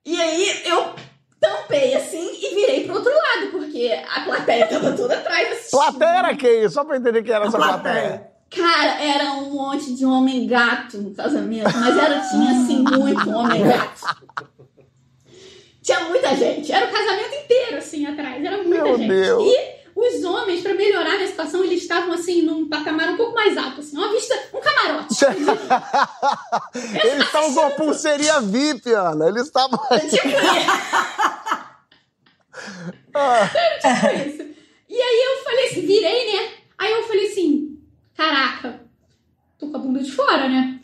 E aí eu tampei assim e virei pro outro lado, porque a plateia tava toda atrás assistindo. Plateia era quem? Só pra entender quem era essa plateia. Cara, era um monte de homem gato no casamento, mas era, tinha assim muito homem gato. Tinha muita gente, era o casamento inteiro assim atrás, era muita Meu gente. Deus. E os homens, pra melhorar a situação, eles estavam assim num patamar um pouco mais alto, assim, uma vista, um camarote. <laughs> Eles estavam com a pulseirinha VIP, Ana. Eles estavam. Tipo tipo isso. E aí eu falei assim, virei, né? Aí eu falei assim, caraca, tô com a bunda de fora, né?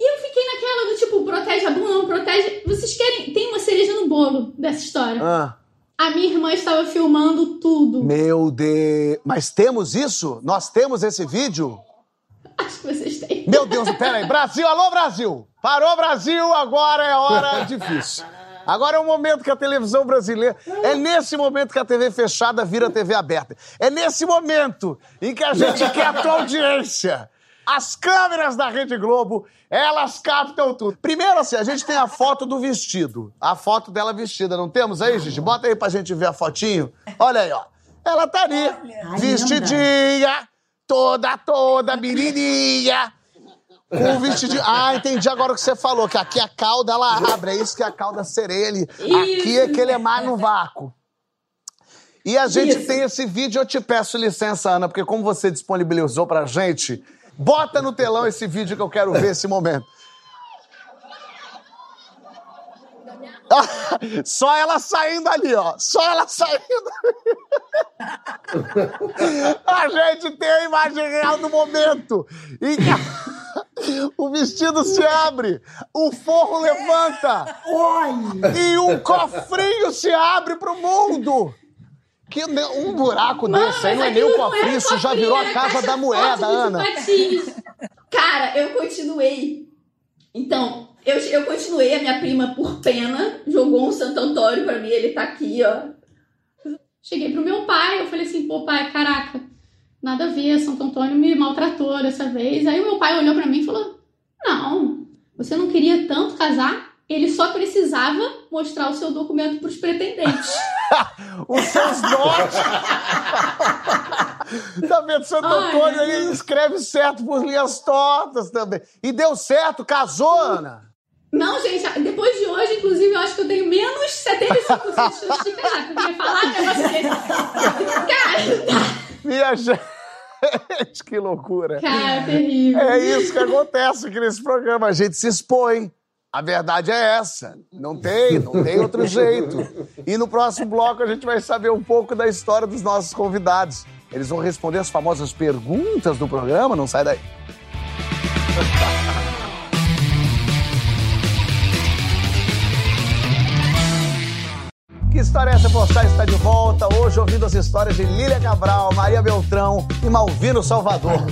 E eu fiquei naquela do tipo, protege a bunda, não protege. Vocês querem. Tem uma cereja no bolo dessa história. Ah, A minha irmã estava filmando tudo. meu Deus. Mas temos isso? Nós temos esse vídeo? Acho que vocês têm. Meu Deus, peraí. Brasil, alô, Brasil! Parou, Brasil, agora é hora <laughs> difícil. Agora é o momento que a televisão brasileira. É nesse momento que a TV fechada vira TV aberta. É nesse momento em que a gente quer a tua audiência. As câmeras da Rede Globo, elas captam tudo. Primeiro, assim, a gente tem a foto do vestido. A foto dela vestida, não temos aí, gente? Bota aí pra gente ver a fotinho. Olha aí, ó. Ela tá ali, Ai, vestidinha, toda, toda, menininha. Com o vestidinho. Ah, entendi agora o que você falou, que aqui a cauda ela abre, é isso que é a cauda sereia ali. Aqui é que ele é mais no vácuo. E a gente Isso. tem esse vídeo, eu te peço licença, Ana, porque como você disponibilizou pra gente, bota no telão esse vídeo que eu quero ver esse momento. <laughs> Só ela saindo ali, ó. Só ela saindo. <laughs> A gente tem a imagem real do momento. em que o vestido se abre, o forro levanta e um cofrinho se abre pro mundo. Que um buraco desse aí não é nem aquilo não cofrinho, isso já virou a era casa caixa da moeda, Ana. Cara, eu continuei. Então, eu, eu continuei, a minha prima, por pena, jogou um Santo Antônio pra mim, ele tá aqui, ó. Cheguei pro meu pai, eu falei assim, pô, pai, caraca, nada a ver, Santo Antônio me maltratou dessa vez. Aí o meu pai olhou pra mim e falou: Não, você não queria tanto casar? Ele só precisava mostrar o seu documento pros pretendentes. <laughs> Os seus dotes. tá vendo? Santo Antônio ele escreve certo por linhas tortas também. E deu certo, casou, Ana. Não, gente, depois de hoje, inclusive, eu acho que eu tenho menos 75% de chance de casar. Porque eu ia falar um negócio desse. Cara, Minha gente, <laughs> que loucura. cara, terrível. É isso que acontece aqui nesse programa. A gente se expõe. A verdade é essa. Não tem, não tem outro <laughs> jeito. E no próximo bloco a gente vai saber um pouco da história dos nossos convidados. Eles vão responder as famosas perguntas do programa. Não sai daí. <laughs> Que história é essa? Postar está de volta hoje ouvindo as histórias de Lília Cabral, Maria Beltrão e Malvino Salvador. <laughs>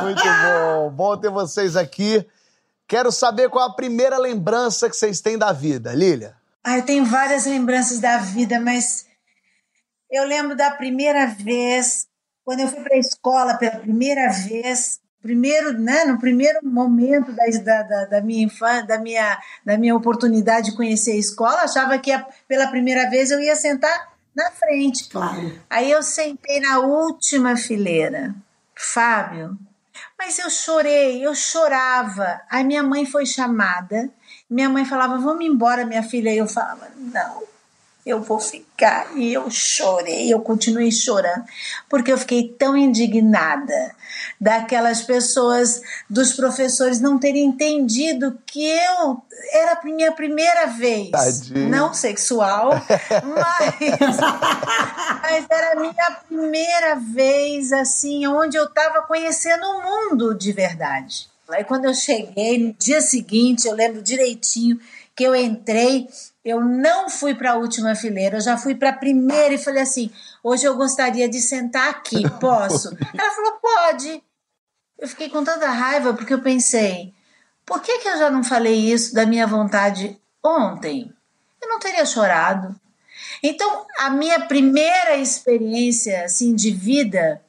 Muito bom, bom ter vocês aqui. Quero saber qual a primeira lembrança que vocês têm da vida, Lília. Ah, eu tenho várias lembranças da vida, mas eu lembro da primeira vez, quando eu fui para a escola pela primeira vez, primeiro, né, no primeiro momento da, da, da, minha infância, da minha, da minha oportunidade de conhecer a escola, achava que pela primeira vez eu ia sentar na frente. Claro. Aí eu sentei na última fileira. Fábio, mas eu chorei, eu chorava. Aí minha mãe foi chamada. Minha mãe falava: Vamos embora, minha filha. E eu falava: Não, eu vou ficar. E eu chorei, eu continuei chorando, porque eu fiquei tão indignada daquelas pessoas, dos professores não terem entendido que eu era a minha primeira vez. Tadinho. Não sexual, <laughs> mas, mas era a minha primeira vez, assim, onde eu estava conhecendo o mundo de verdade. Aí quando eu cheguei, no dia seguinte, eu lembro direitinho que eu entrei, eu não fui para a última fileira, eu já fui para a primeira e falei assim: hoje eu gostaria de sentar aqui, <laughs> posso? Ela falou: pode. Eu fiquei com tanta raiva porque eu pensei: por que, que eu já não falei isso da minha vontade ontem? Eu não teria chorado. Então, a minha primeira experiência assim de vida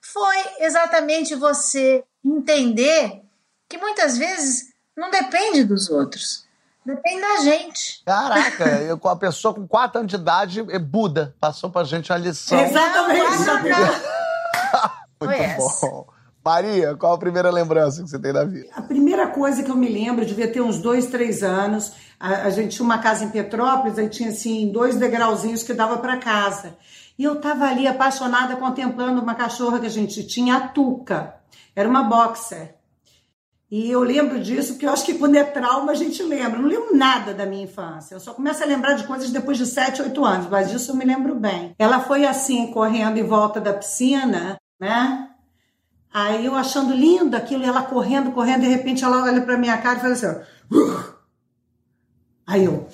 foi exatamente você entender que muitas vezes não depende dos outros, depende da gente. Caraca, eu, a pessoa com 4 anos de idade, é Buda, passou pra gente a lição. Exatamente. <laughs> Muito essa. bom. Maria, qual a primeira lembrança que você tem da vida? A primeira coisa que eu me lembro, eu devia ter uns dois, três anos. A, a gente tinha uma casa em Petrópolis, aí tinha assim dois degrauzinhos que dava para casa. E eu tava ali apaixonada contemplando uma cachorra que a gente tinha, a Tuca. Era uma boxer. E eu lembro disso porque eu acho que quando é trauma a gente lembra. Eu não lembro nada da minha infância. Eu só começo a lembrar de coisas depois de 7, 8 anos, mas disso eu me lembro bem. Ela foi assim, correndo em volta da piscina, né? Aí eu achando lindo aquilo, ela correndo, correndo, de repente ela olha pra minha cara e fala assim, ó. Aí eu.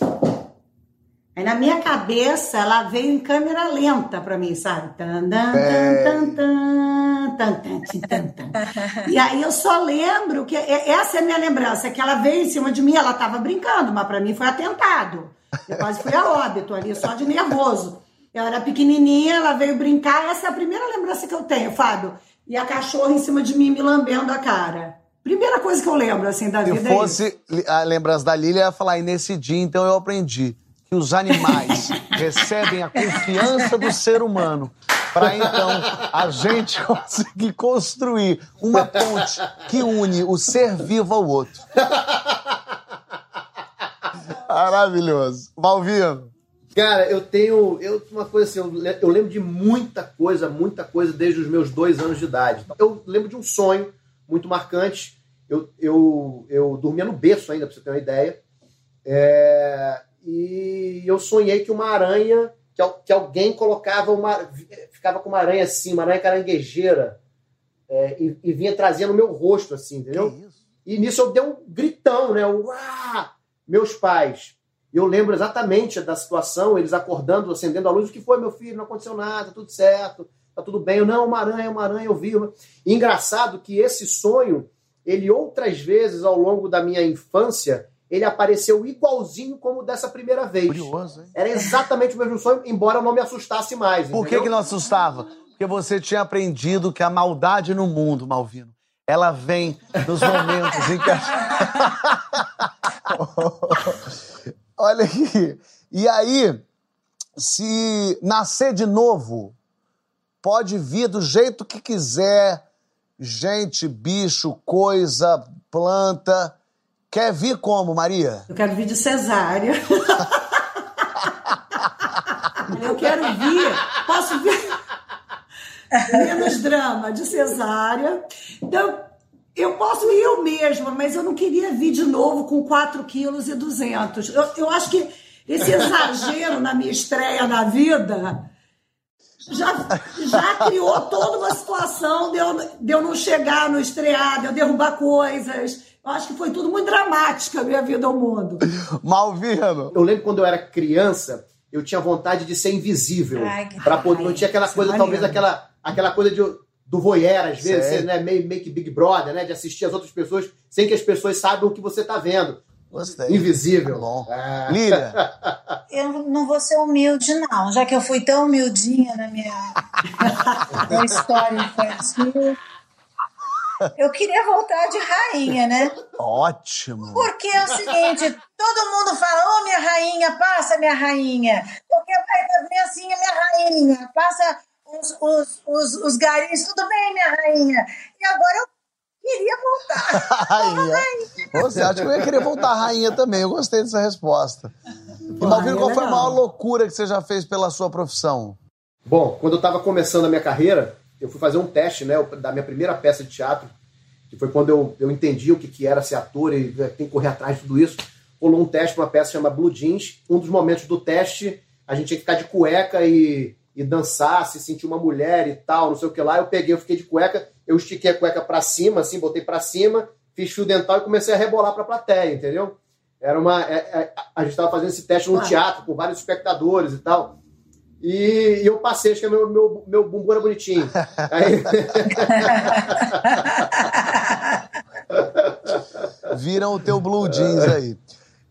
Aí na minha cabeça ela veio em câmera lenta para mim, sabe? Tan, tan, tan, tan, tan, E aí eu só lembro que essa é a minha lembrança, que ela veio em cima de mim, ela estava brincando, mas para mim foi atentado. Eu quase fui a óbito ali, só de nervoso. Eu era pequenininha, ela veio brincar, essa é a primeira lembrança que eu tenho, Fábio. E a cachorra em cima de mim me lambendo a cara. Primeira coisa que eu lembro, assim, da Se vida. Se fosse é a lembrança da Lilia, ia falar, e nesse dia, então eu aprendi que os animais <laughs> recebem a confiança do ser humano para então a gente <laughs> conseguir construir uma ponte que une o ser vivo ao outro. Maravilhoso. Malvino. Cara, eu tenho eu, uma coisa assim, eu, eu lembro de muita coisa, muita coisa desde os meus dois anos de idade. Eu lembro de um sonho muito marcante. Eu, eu, eu dormia no berço ainda, pra você ter uma ideia. É, e eu sonhei que uma aranha, que, que alguém colocava uma. ficava com uma aranha assim, uma aranha caranguejeira, é, e, e vinha trazendo o meu rosto, assim, entendeu? E nisso eu dei um gritão, né? "Ah!" Meus pais. Eu lembro exatamente da situação, eles acordando, acendendo a luz. O que foi, meu filho? Não aconteceu nada, tudo certo, tá tudo bem. Eu, não, uma aranha, uma aranha, eu vi. E engraçado que esse sonho, ele outras vezes ao longo da minha infância, ele apareceu igualzinho como dessa primeira vez. Curioso, hein? Era exatamente o mesmo sonho, embora eu não me assustasse mais. Por que, entendeu? que não assustava? Porque você tinha aprendido que a maldade no mundo, Malvino, ela vem nos momentos em que. a- <laughs> Olha aqui. E aí, se nascer de novo, pode vir do jeito que quiser. Gente, bicho, coisa, planta. Quer vir como, Maria? Eu quero vir de cesárea. <laughs> eu quero vir, posso vir menos drama, de cesárea. Então, eu posso ir eu mesma, mas eu não queria vir de novo com 4 quilos e 200. Eu, eu acho que esse exagero na minha estreia na vida já, já criou toda uma situação de eu, de eu não chegar no estrear, de eu derrubar coisas. Eu acho que foi tudo muito dramática a minha vida ao mundo. <laughs> Malvino. Eu lembro quando eu era criança, eu tinha vontade de ser invisível. Ai, que Pra poder, não tinha aquela isso é coisa, talvez aquela, aquela coisa de, do voyeur, às vezes, você, né, meio, meio que Big Brother, né? De assistir as outras pessoas sem que as pessoas saibam o que você tá vendo. Gostei. Invisível. Tá bom. Lília, <laughs> Eu não vou ser humilde, não, já que eu fui tão humildinha na minha, <laughs> minha história infantil. Eu queria voltar de rainha, né? ótimo. Porque é o seguinte, todo mundo fala, ô minha rainha, passa minha rainha. Porque vai vem assim, minha rainha, passa os, os, os, os garis, tudo bem, minha rainha. E agora eu queria voltar. <laughs> Rainha. Você acha que eu ia querer voltar rainha também? Eu gostei dessa resposta. E Malvino, qual foi a maior loucura que você já fez pela sua profissão? Bom, quando eu estava começando a minha carreira, eu fui fazer um teste, né, da minha primeira peça de teatro, que foi quando eu, eu entendi o que, que era ser ator e né, tem que correr atrás de tudo isso. Rolou um teste para uma peça chamada Blue Jeans. Um dos momentos do teste, a gente tinha que ficar de cueca e, e dançar, se sentir uma mulher e tal, não sei o que lá. Eu peguei, eu fiquei de cueca, eu estiquei a cueca para cima, assim, botei para cima, fiz fio dental e comecei a rebolar para a plateia, entendeu? Era uma, é- é- a gente estava fazendo esse teste num Ah. teatro com vários espectadores e tal. E, e eu passei, acho que meu, meu, meu bumbum era bonitinho. <laughs> Aí, Viram o teu blue jeans aí.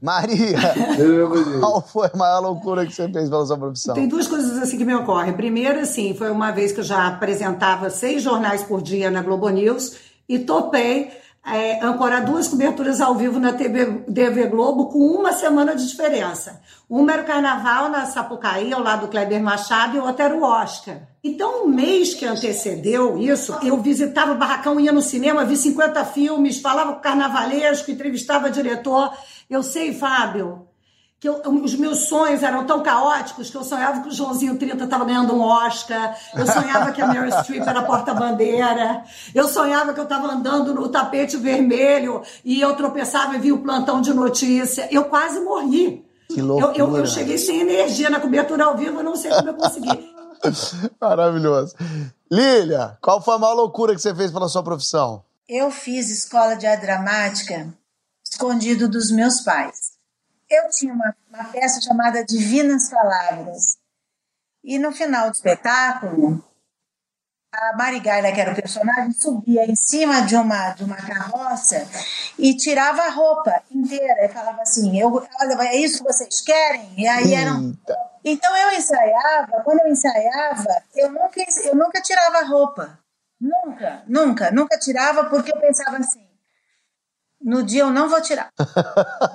Maria, <laughs> qual foi a maior loucura que você fez pela sua profissão? Tem duas coisas assim que me ocorrem. Primeiro, assim, foi uma vez que eu já apresentava seis jornais por dia na Globo News e topei é, ancorar duas coberturas ao vivo na TV, TV Globo com uma semana de diferença. Uma era o Carnaval na Sapucaí, ao lado do Kleber Machado, e outra era o Oscar. Então, um mês que antecedeu isso, eu visitava o Barracão, ia no cinema, vi 50 filmes, falava com o carnavalesco, entrevistava diretor. Eu sei, Fábio, que eu- os meus sonhos eram tão caóticos que eu sonhava que o Joãozinho 30 estava ganhando um Oscar, eu sonhava que a Meryl Streep era porta-bandeira, eu sonhava que eu estava andando no tapete vermelho e eu tropeçava e via o plantão de notícia. Eu quase morri. Que Eu, loucura. eu, eu cheguei sem energia na cobertura ao vivo, eu não sei como eu consegui. <laughs> Maravilhoso. Lília, qual foi a maior loucura que você fez pela sua profissão? Eu fiz escola de arte dramática escondido dos meus pais. Eu tinha uma, uma peça chamada Divinas Palavras. E no final do espetáculo, a Marigaila, que era o personagem, subia em cima de uma, de uma carroça e tirava a roupa inteira. E falava assim: eu, olha, é isso que vocês querem? E aí eram. Então eu ensaiava, quando eu ensaiava, eu nunca, eu nunca tirava a roupa. Nunca, nunca, nunca tirava, porque eu pensava assim: no dia eu não vou tirar.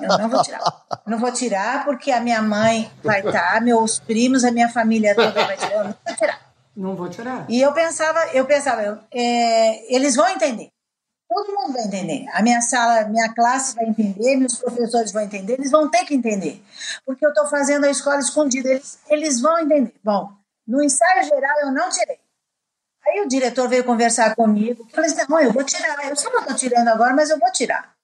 Eu não vou tirar. Não vou tirar porque a minha mãe vai estar, meus primos, a minha família toda vai tirar. Eu não vou tirar. Não vou tirar. E eu pensava, eu pensava, eu, é, eles vão entender. Todo mundo vai entender. A minha sala, minha classe vai entender, meus professores vão entender, eles vão ter que entender. Porque eu estou fazendo a escola escondida, eles, eles vão entender. Bom, no ensaio geral eu não tirei. Aí o diretor veio conversar comigo. Eu falei assim: não, eu vou tirar. Eu só não estou tirando agora, mas eu vou tirar.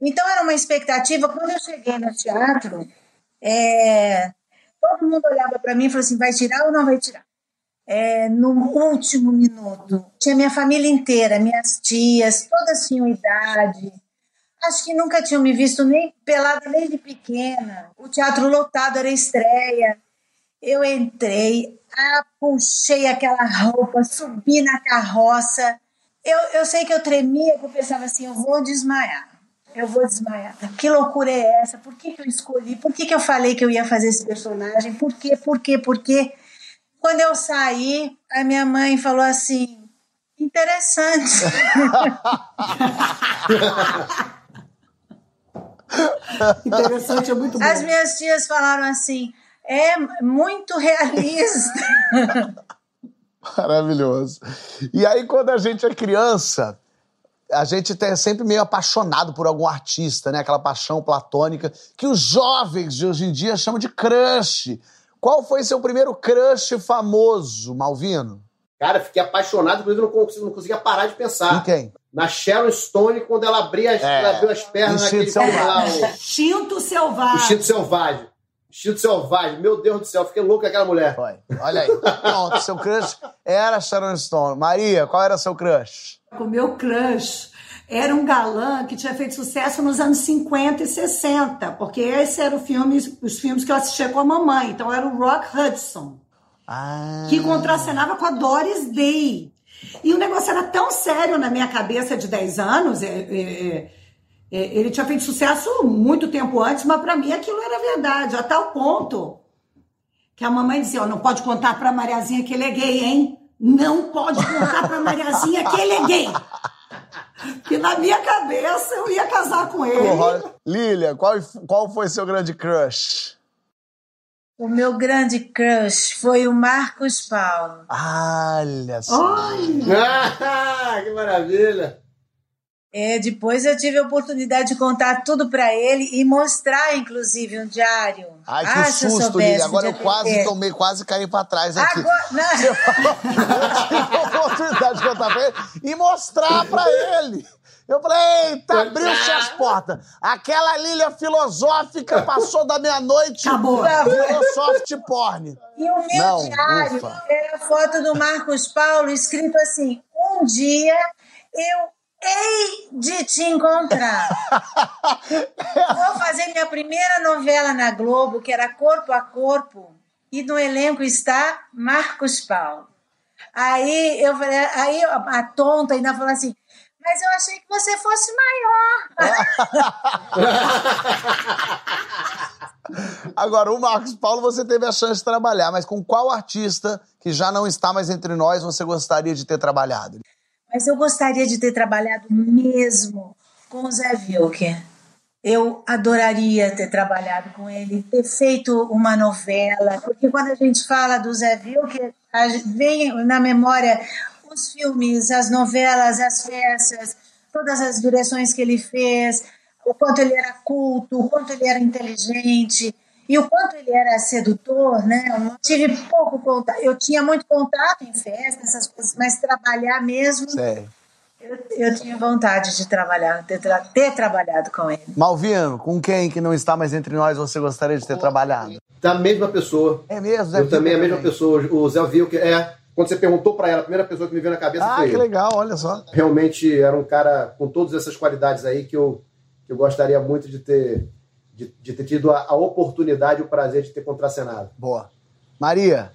Então era uma expectativa. Quando eu cheguei no teatro, é, todo mundo olhava para mim e falou assim: vai tirar ou não vai tirar? é, no último minuto. Tinha minha família inteira, minhas tias, todas tinham idade. Acho que nunca tinham me visto nem pelada desde pequena. O teatro lotado era estreia. Eu entrei, puxei aquela roupa, subi na carroça. Eu, eu sei que eu tremia, porque eu pensava assim, eu vou desmaiar. Eu vou desmaiar. Que loucura é essa? Por que, que eu escolhi? Por que, que eu falei que eu ia fazer esse personagem? Por quê? Por quê? Por quê? Quando eu saí, a minha mãe falou assim: interessante. <laughs> interessante é muito bom. As minhas tias falaram assim: é muito realista. <laughs> Maravilhoso. E aí, quando a gente é criança, a gente é sempre meio apaixonado por algum artista, né? Aquela paixão platônica que os jovens de hoje em dia chamam de crush. Qual foi seu primeiro crush famoso, Malvino? Cara, fiquei apaixonado, inclusive não, consegui, não conseguia parar de pensar. Em quem? Na Sharon Stone, quando ela abria as, é. abriu as pernas naquele lá. <laughs> Instinto Selvagem. Instinto Selvagem. Instinto Selvagem. Meu Deus do céu, fiquei louco com aquela mulher. Foi. Olha aí. Pronto, seu crush era Sharon Stone. Maria, qual era seu crush? O meu crush era um galã que tinha feito sucesso nos anos 50 e 60, porque esse era o filme, os filmes que eu assistia com a mamãe. Então era o Rock Hudson, ah. que contracenava com a Doris Day. E o negócio era tão sério na minha cabeça de 10 anos, é, é, é, é, ele tinha feito sucesso muito tempo antes, mas para mim aquilo era verdade, a tal ponto que a mamãe dizia: oh, não pode contar para Mariazinha que ele é gay, hein? Não pode contar para Mariazinha que ele é gay que na minha cabeça eu ia casar com ele. Porra. Lília, qual, qual foi seu grande crush? O meu grande crush foi o Marcos Paulo. Olha só. Olha. <laughs> que maravilha. É, depois eu tive a oportunidade de contar tudo para ele e mostrar, inclusive, um diário. Ai, que ah, susto, Lili. Agora eu quase tomei, quase caí para trás aqui. Agora, <laughs> não. Você tive a oportunidade de contar para ele e mostrar para ele. Eu falei, eita, abriu-se as portas. Aquela Lília filosófica passou da meia-noite. Virou soft porn. E o meu não, diário ufa. era a foto do Marcos Paulo escrito assim, um dia eu hei de te encontrar. <laughs> Vou fazer minha primeira novela na Globo, que era Corpo a Corpo, e no elenco está Marcos Paulo. Aí eu falei, aí a tonta ainda falou assim: mas eu achei que você fosse maior. <laughs> Agora, o Marcos Paulo, você teve a chance de trabalhar, mas com qual artista que já não está mais entre nós você gostaria de ter trabalhado? Mas eu gostaria de ter trabalhado mesmo com o Zé Wilker. Eu adoraria ter trabalhado com ele, ter feito uma novela, porque quando a gente fala do Zé Wilker, vem na memória os filmes, as novelas, as peças, todas as direções que ele fez, o quanto ele era culto, o quanto ele era inteligente. E o quanto ele era sedutor, né? Eu tive pouco contato. Eu tinha muito contato em festas, essas coisas, mas trabalhar mesmo. Eu, eu, tinha vontade de trabalhar, ter, tra ter trabalhado com ele. Malvino, com quem que não está mais entre nós você gostaria de ter trabalhado? Da mesma pessoa. É mesmo, Zé Eu também, a mesma pessoa. O Zé Vilker, é. Quando você perguntou pra ela, a primeira pessoa que me veio na cabeça Ah, foi que ele. legal, olha só. Realmente era um cara com todas essas qualidades aí que eu, que eu gostaria muito de ter, de, de ter tido a, a oportunidade e o prazer de ter contracenado. Boa. Maria,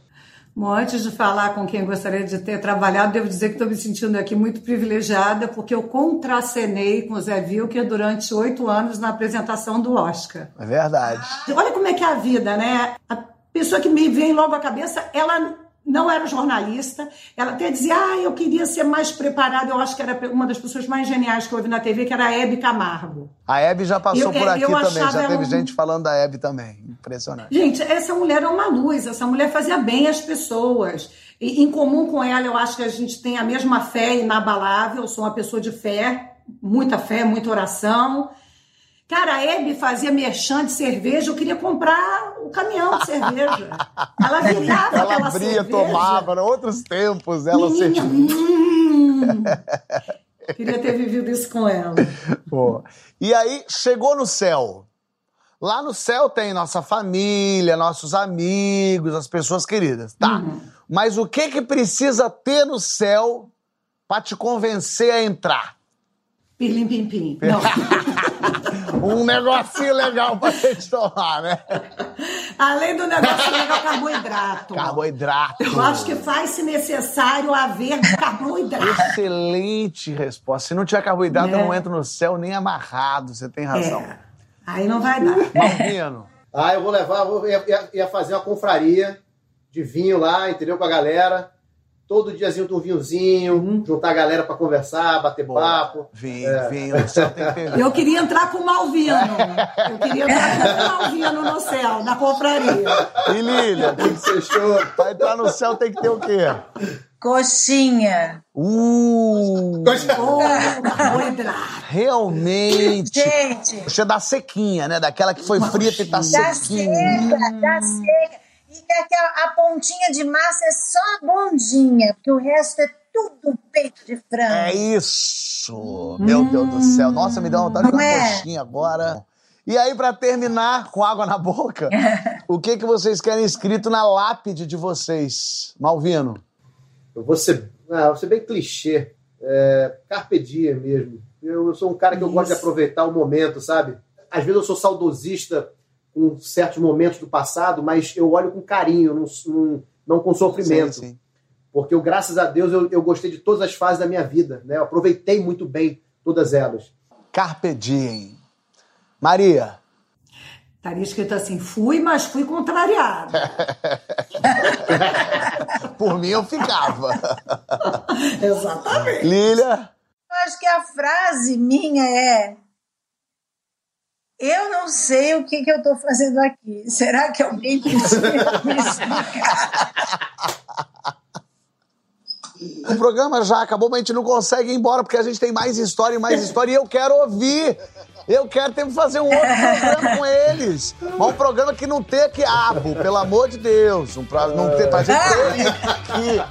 Bom, antes de falar com quem gostaria de ter trabalhado, devo dizer que estou me sentindo aqui muito privilegiada, porque eu contracenei com o Zé Vilker durante oito anos na apresentação do Oscar. é verdade. Olha como é que é a vida, né? A pessoa que me vem logo à cabeça, ela não era jornalista, ela até dizia, ah, eu queria ser mais preparada, eu acho que era uma das pessoas mais geniais que eu ouvi na TV, que era a Hebe Camargo. A Hebe já passou Eu- por aqui eu também, já teve um- gente falando da Hebe também. Impressionante. Gente, essa mulher é uma luz, essa mulher fazia bem às pessoas. E, em comum com ela, eu acho que a gente tem a mesma fé inabalável, eu sou uma pessoa de fé, muita fé, muita oração. Cara, a Hebe fazia merchan de cerveja, eu queria comprar o caminhão de cerveja. Ela <laughs> virava Ela aquela abria, cerveja. tomava, eram outros tempos. Ela servia. hum. <laughs> Queria ter vivido isso com ela. Pô. E aí, chegou no céu. Lá no céu tem nossa família, nossos amigos, as pessoas queridas. Tá. Uhum. Mas o que que precisa ter no céu pra te convencer a entrar? Pirlim pim pim. Não. <laughs> <laughs> Um negocinho legal pra gente tomar, né? Além do negócio legal, carboidrato. Carboidrato. Eu acho que faz-se necessário haver carboidrato. Excelente resposta. Se não tiver carboidrato, eu Né? não entro no céu nem amarrado. Você tem razão. É. Aí não vai dar. Malvino. Ah, eu vou levar, vou, ia, ia- ia fazer uma confraria de vinho lá, entendeu? Com a galera. Todo diazinho um vinhozinho, juntar a galera pra conversar, bater Boa. papo. Vinho, É. vinho. No céu tem que ter. Eu queria entrar com o Malvino. Eu queria entrar com o Malvino no céu, na confraria. E Lília, O <laughs> que você achou? pra entrar no céu tem que ter o quê? Coxinha. Uh! Carboidrato. Realmente. Gente, Você dá sequinha, né? Daquela que foi frita e tá dá sequinha. seca, dá seca. E aquela, a pontinha de massa é só a bundinha, porque o resto é tudo peito de frango. É isso! Meu Deus do céu. Nossa, me deu uma vontade de Não comer é? coxinha agora. E aí, pra terminar com água na boca, <laughs> o que, que vocês querem escrito na lápide de vocês? Malvino. Eu vou ser, ah, vou ser bem clichê. É, carpe diem mesmo. Eu, eu sou um cara que eu gosto de aproveitar o momento, sabe? Às vezes eu sou saudosista com certos momentos do passado, mas eu olho com carinho, não, não, não com sofrimento. Sim, sim. Porque eu, graças a Deus, eu, eu gostei de todas as fases da minha vida. Né? Eu aproveitei muito bem todas elas. Carpe diem. Maria. Estaria escrito assim: fui, mas fui contrariado. <laughs> Por mim, eu ficava. <laughs> Exatamente. Lília. Eu acho que a frase minha é: Eu não sei o que, que eu estou fazendo aqui. Será que alguém precisa me explicar? O programa já acabou, mas a gente não consegue ir embora porque a gente tem mais história e mais história e eu quero ouvir. Eu quero ter que fazer um outro programa com eles. Mas um programa que não tenha quiabo, pelo amor de Deus. Um pra, não ter, pra gente ter aqui.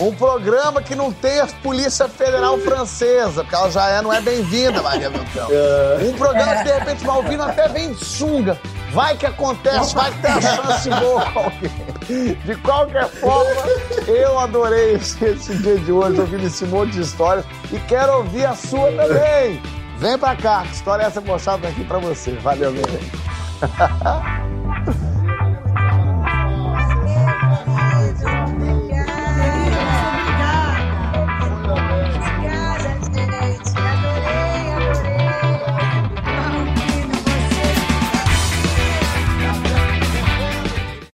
Um programa que não tenha Polícia Federal Francesa, porque ela já é, não é bem-vinda, Maria Beltrão. Um programa que de repente Malvino até vem de sunga. Vai que acontece, vai que tem a chance boa. De qualquer forma, eu adorei esse, esse dia de hoje, ouvindo esse monte de histórias. E quero ouvir a sua também. Vem pra cá, que história é essa mostrada aqui pra você. Valeu, meu. <laughs>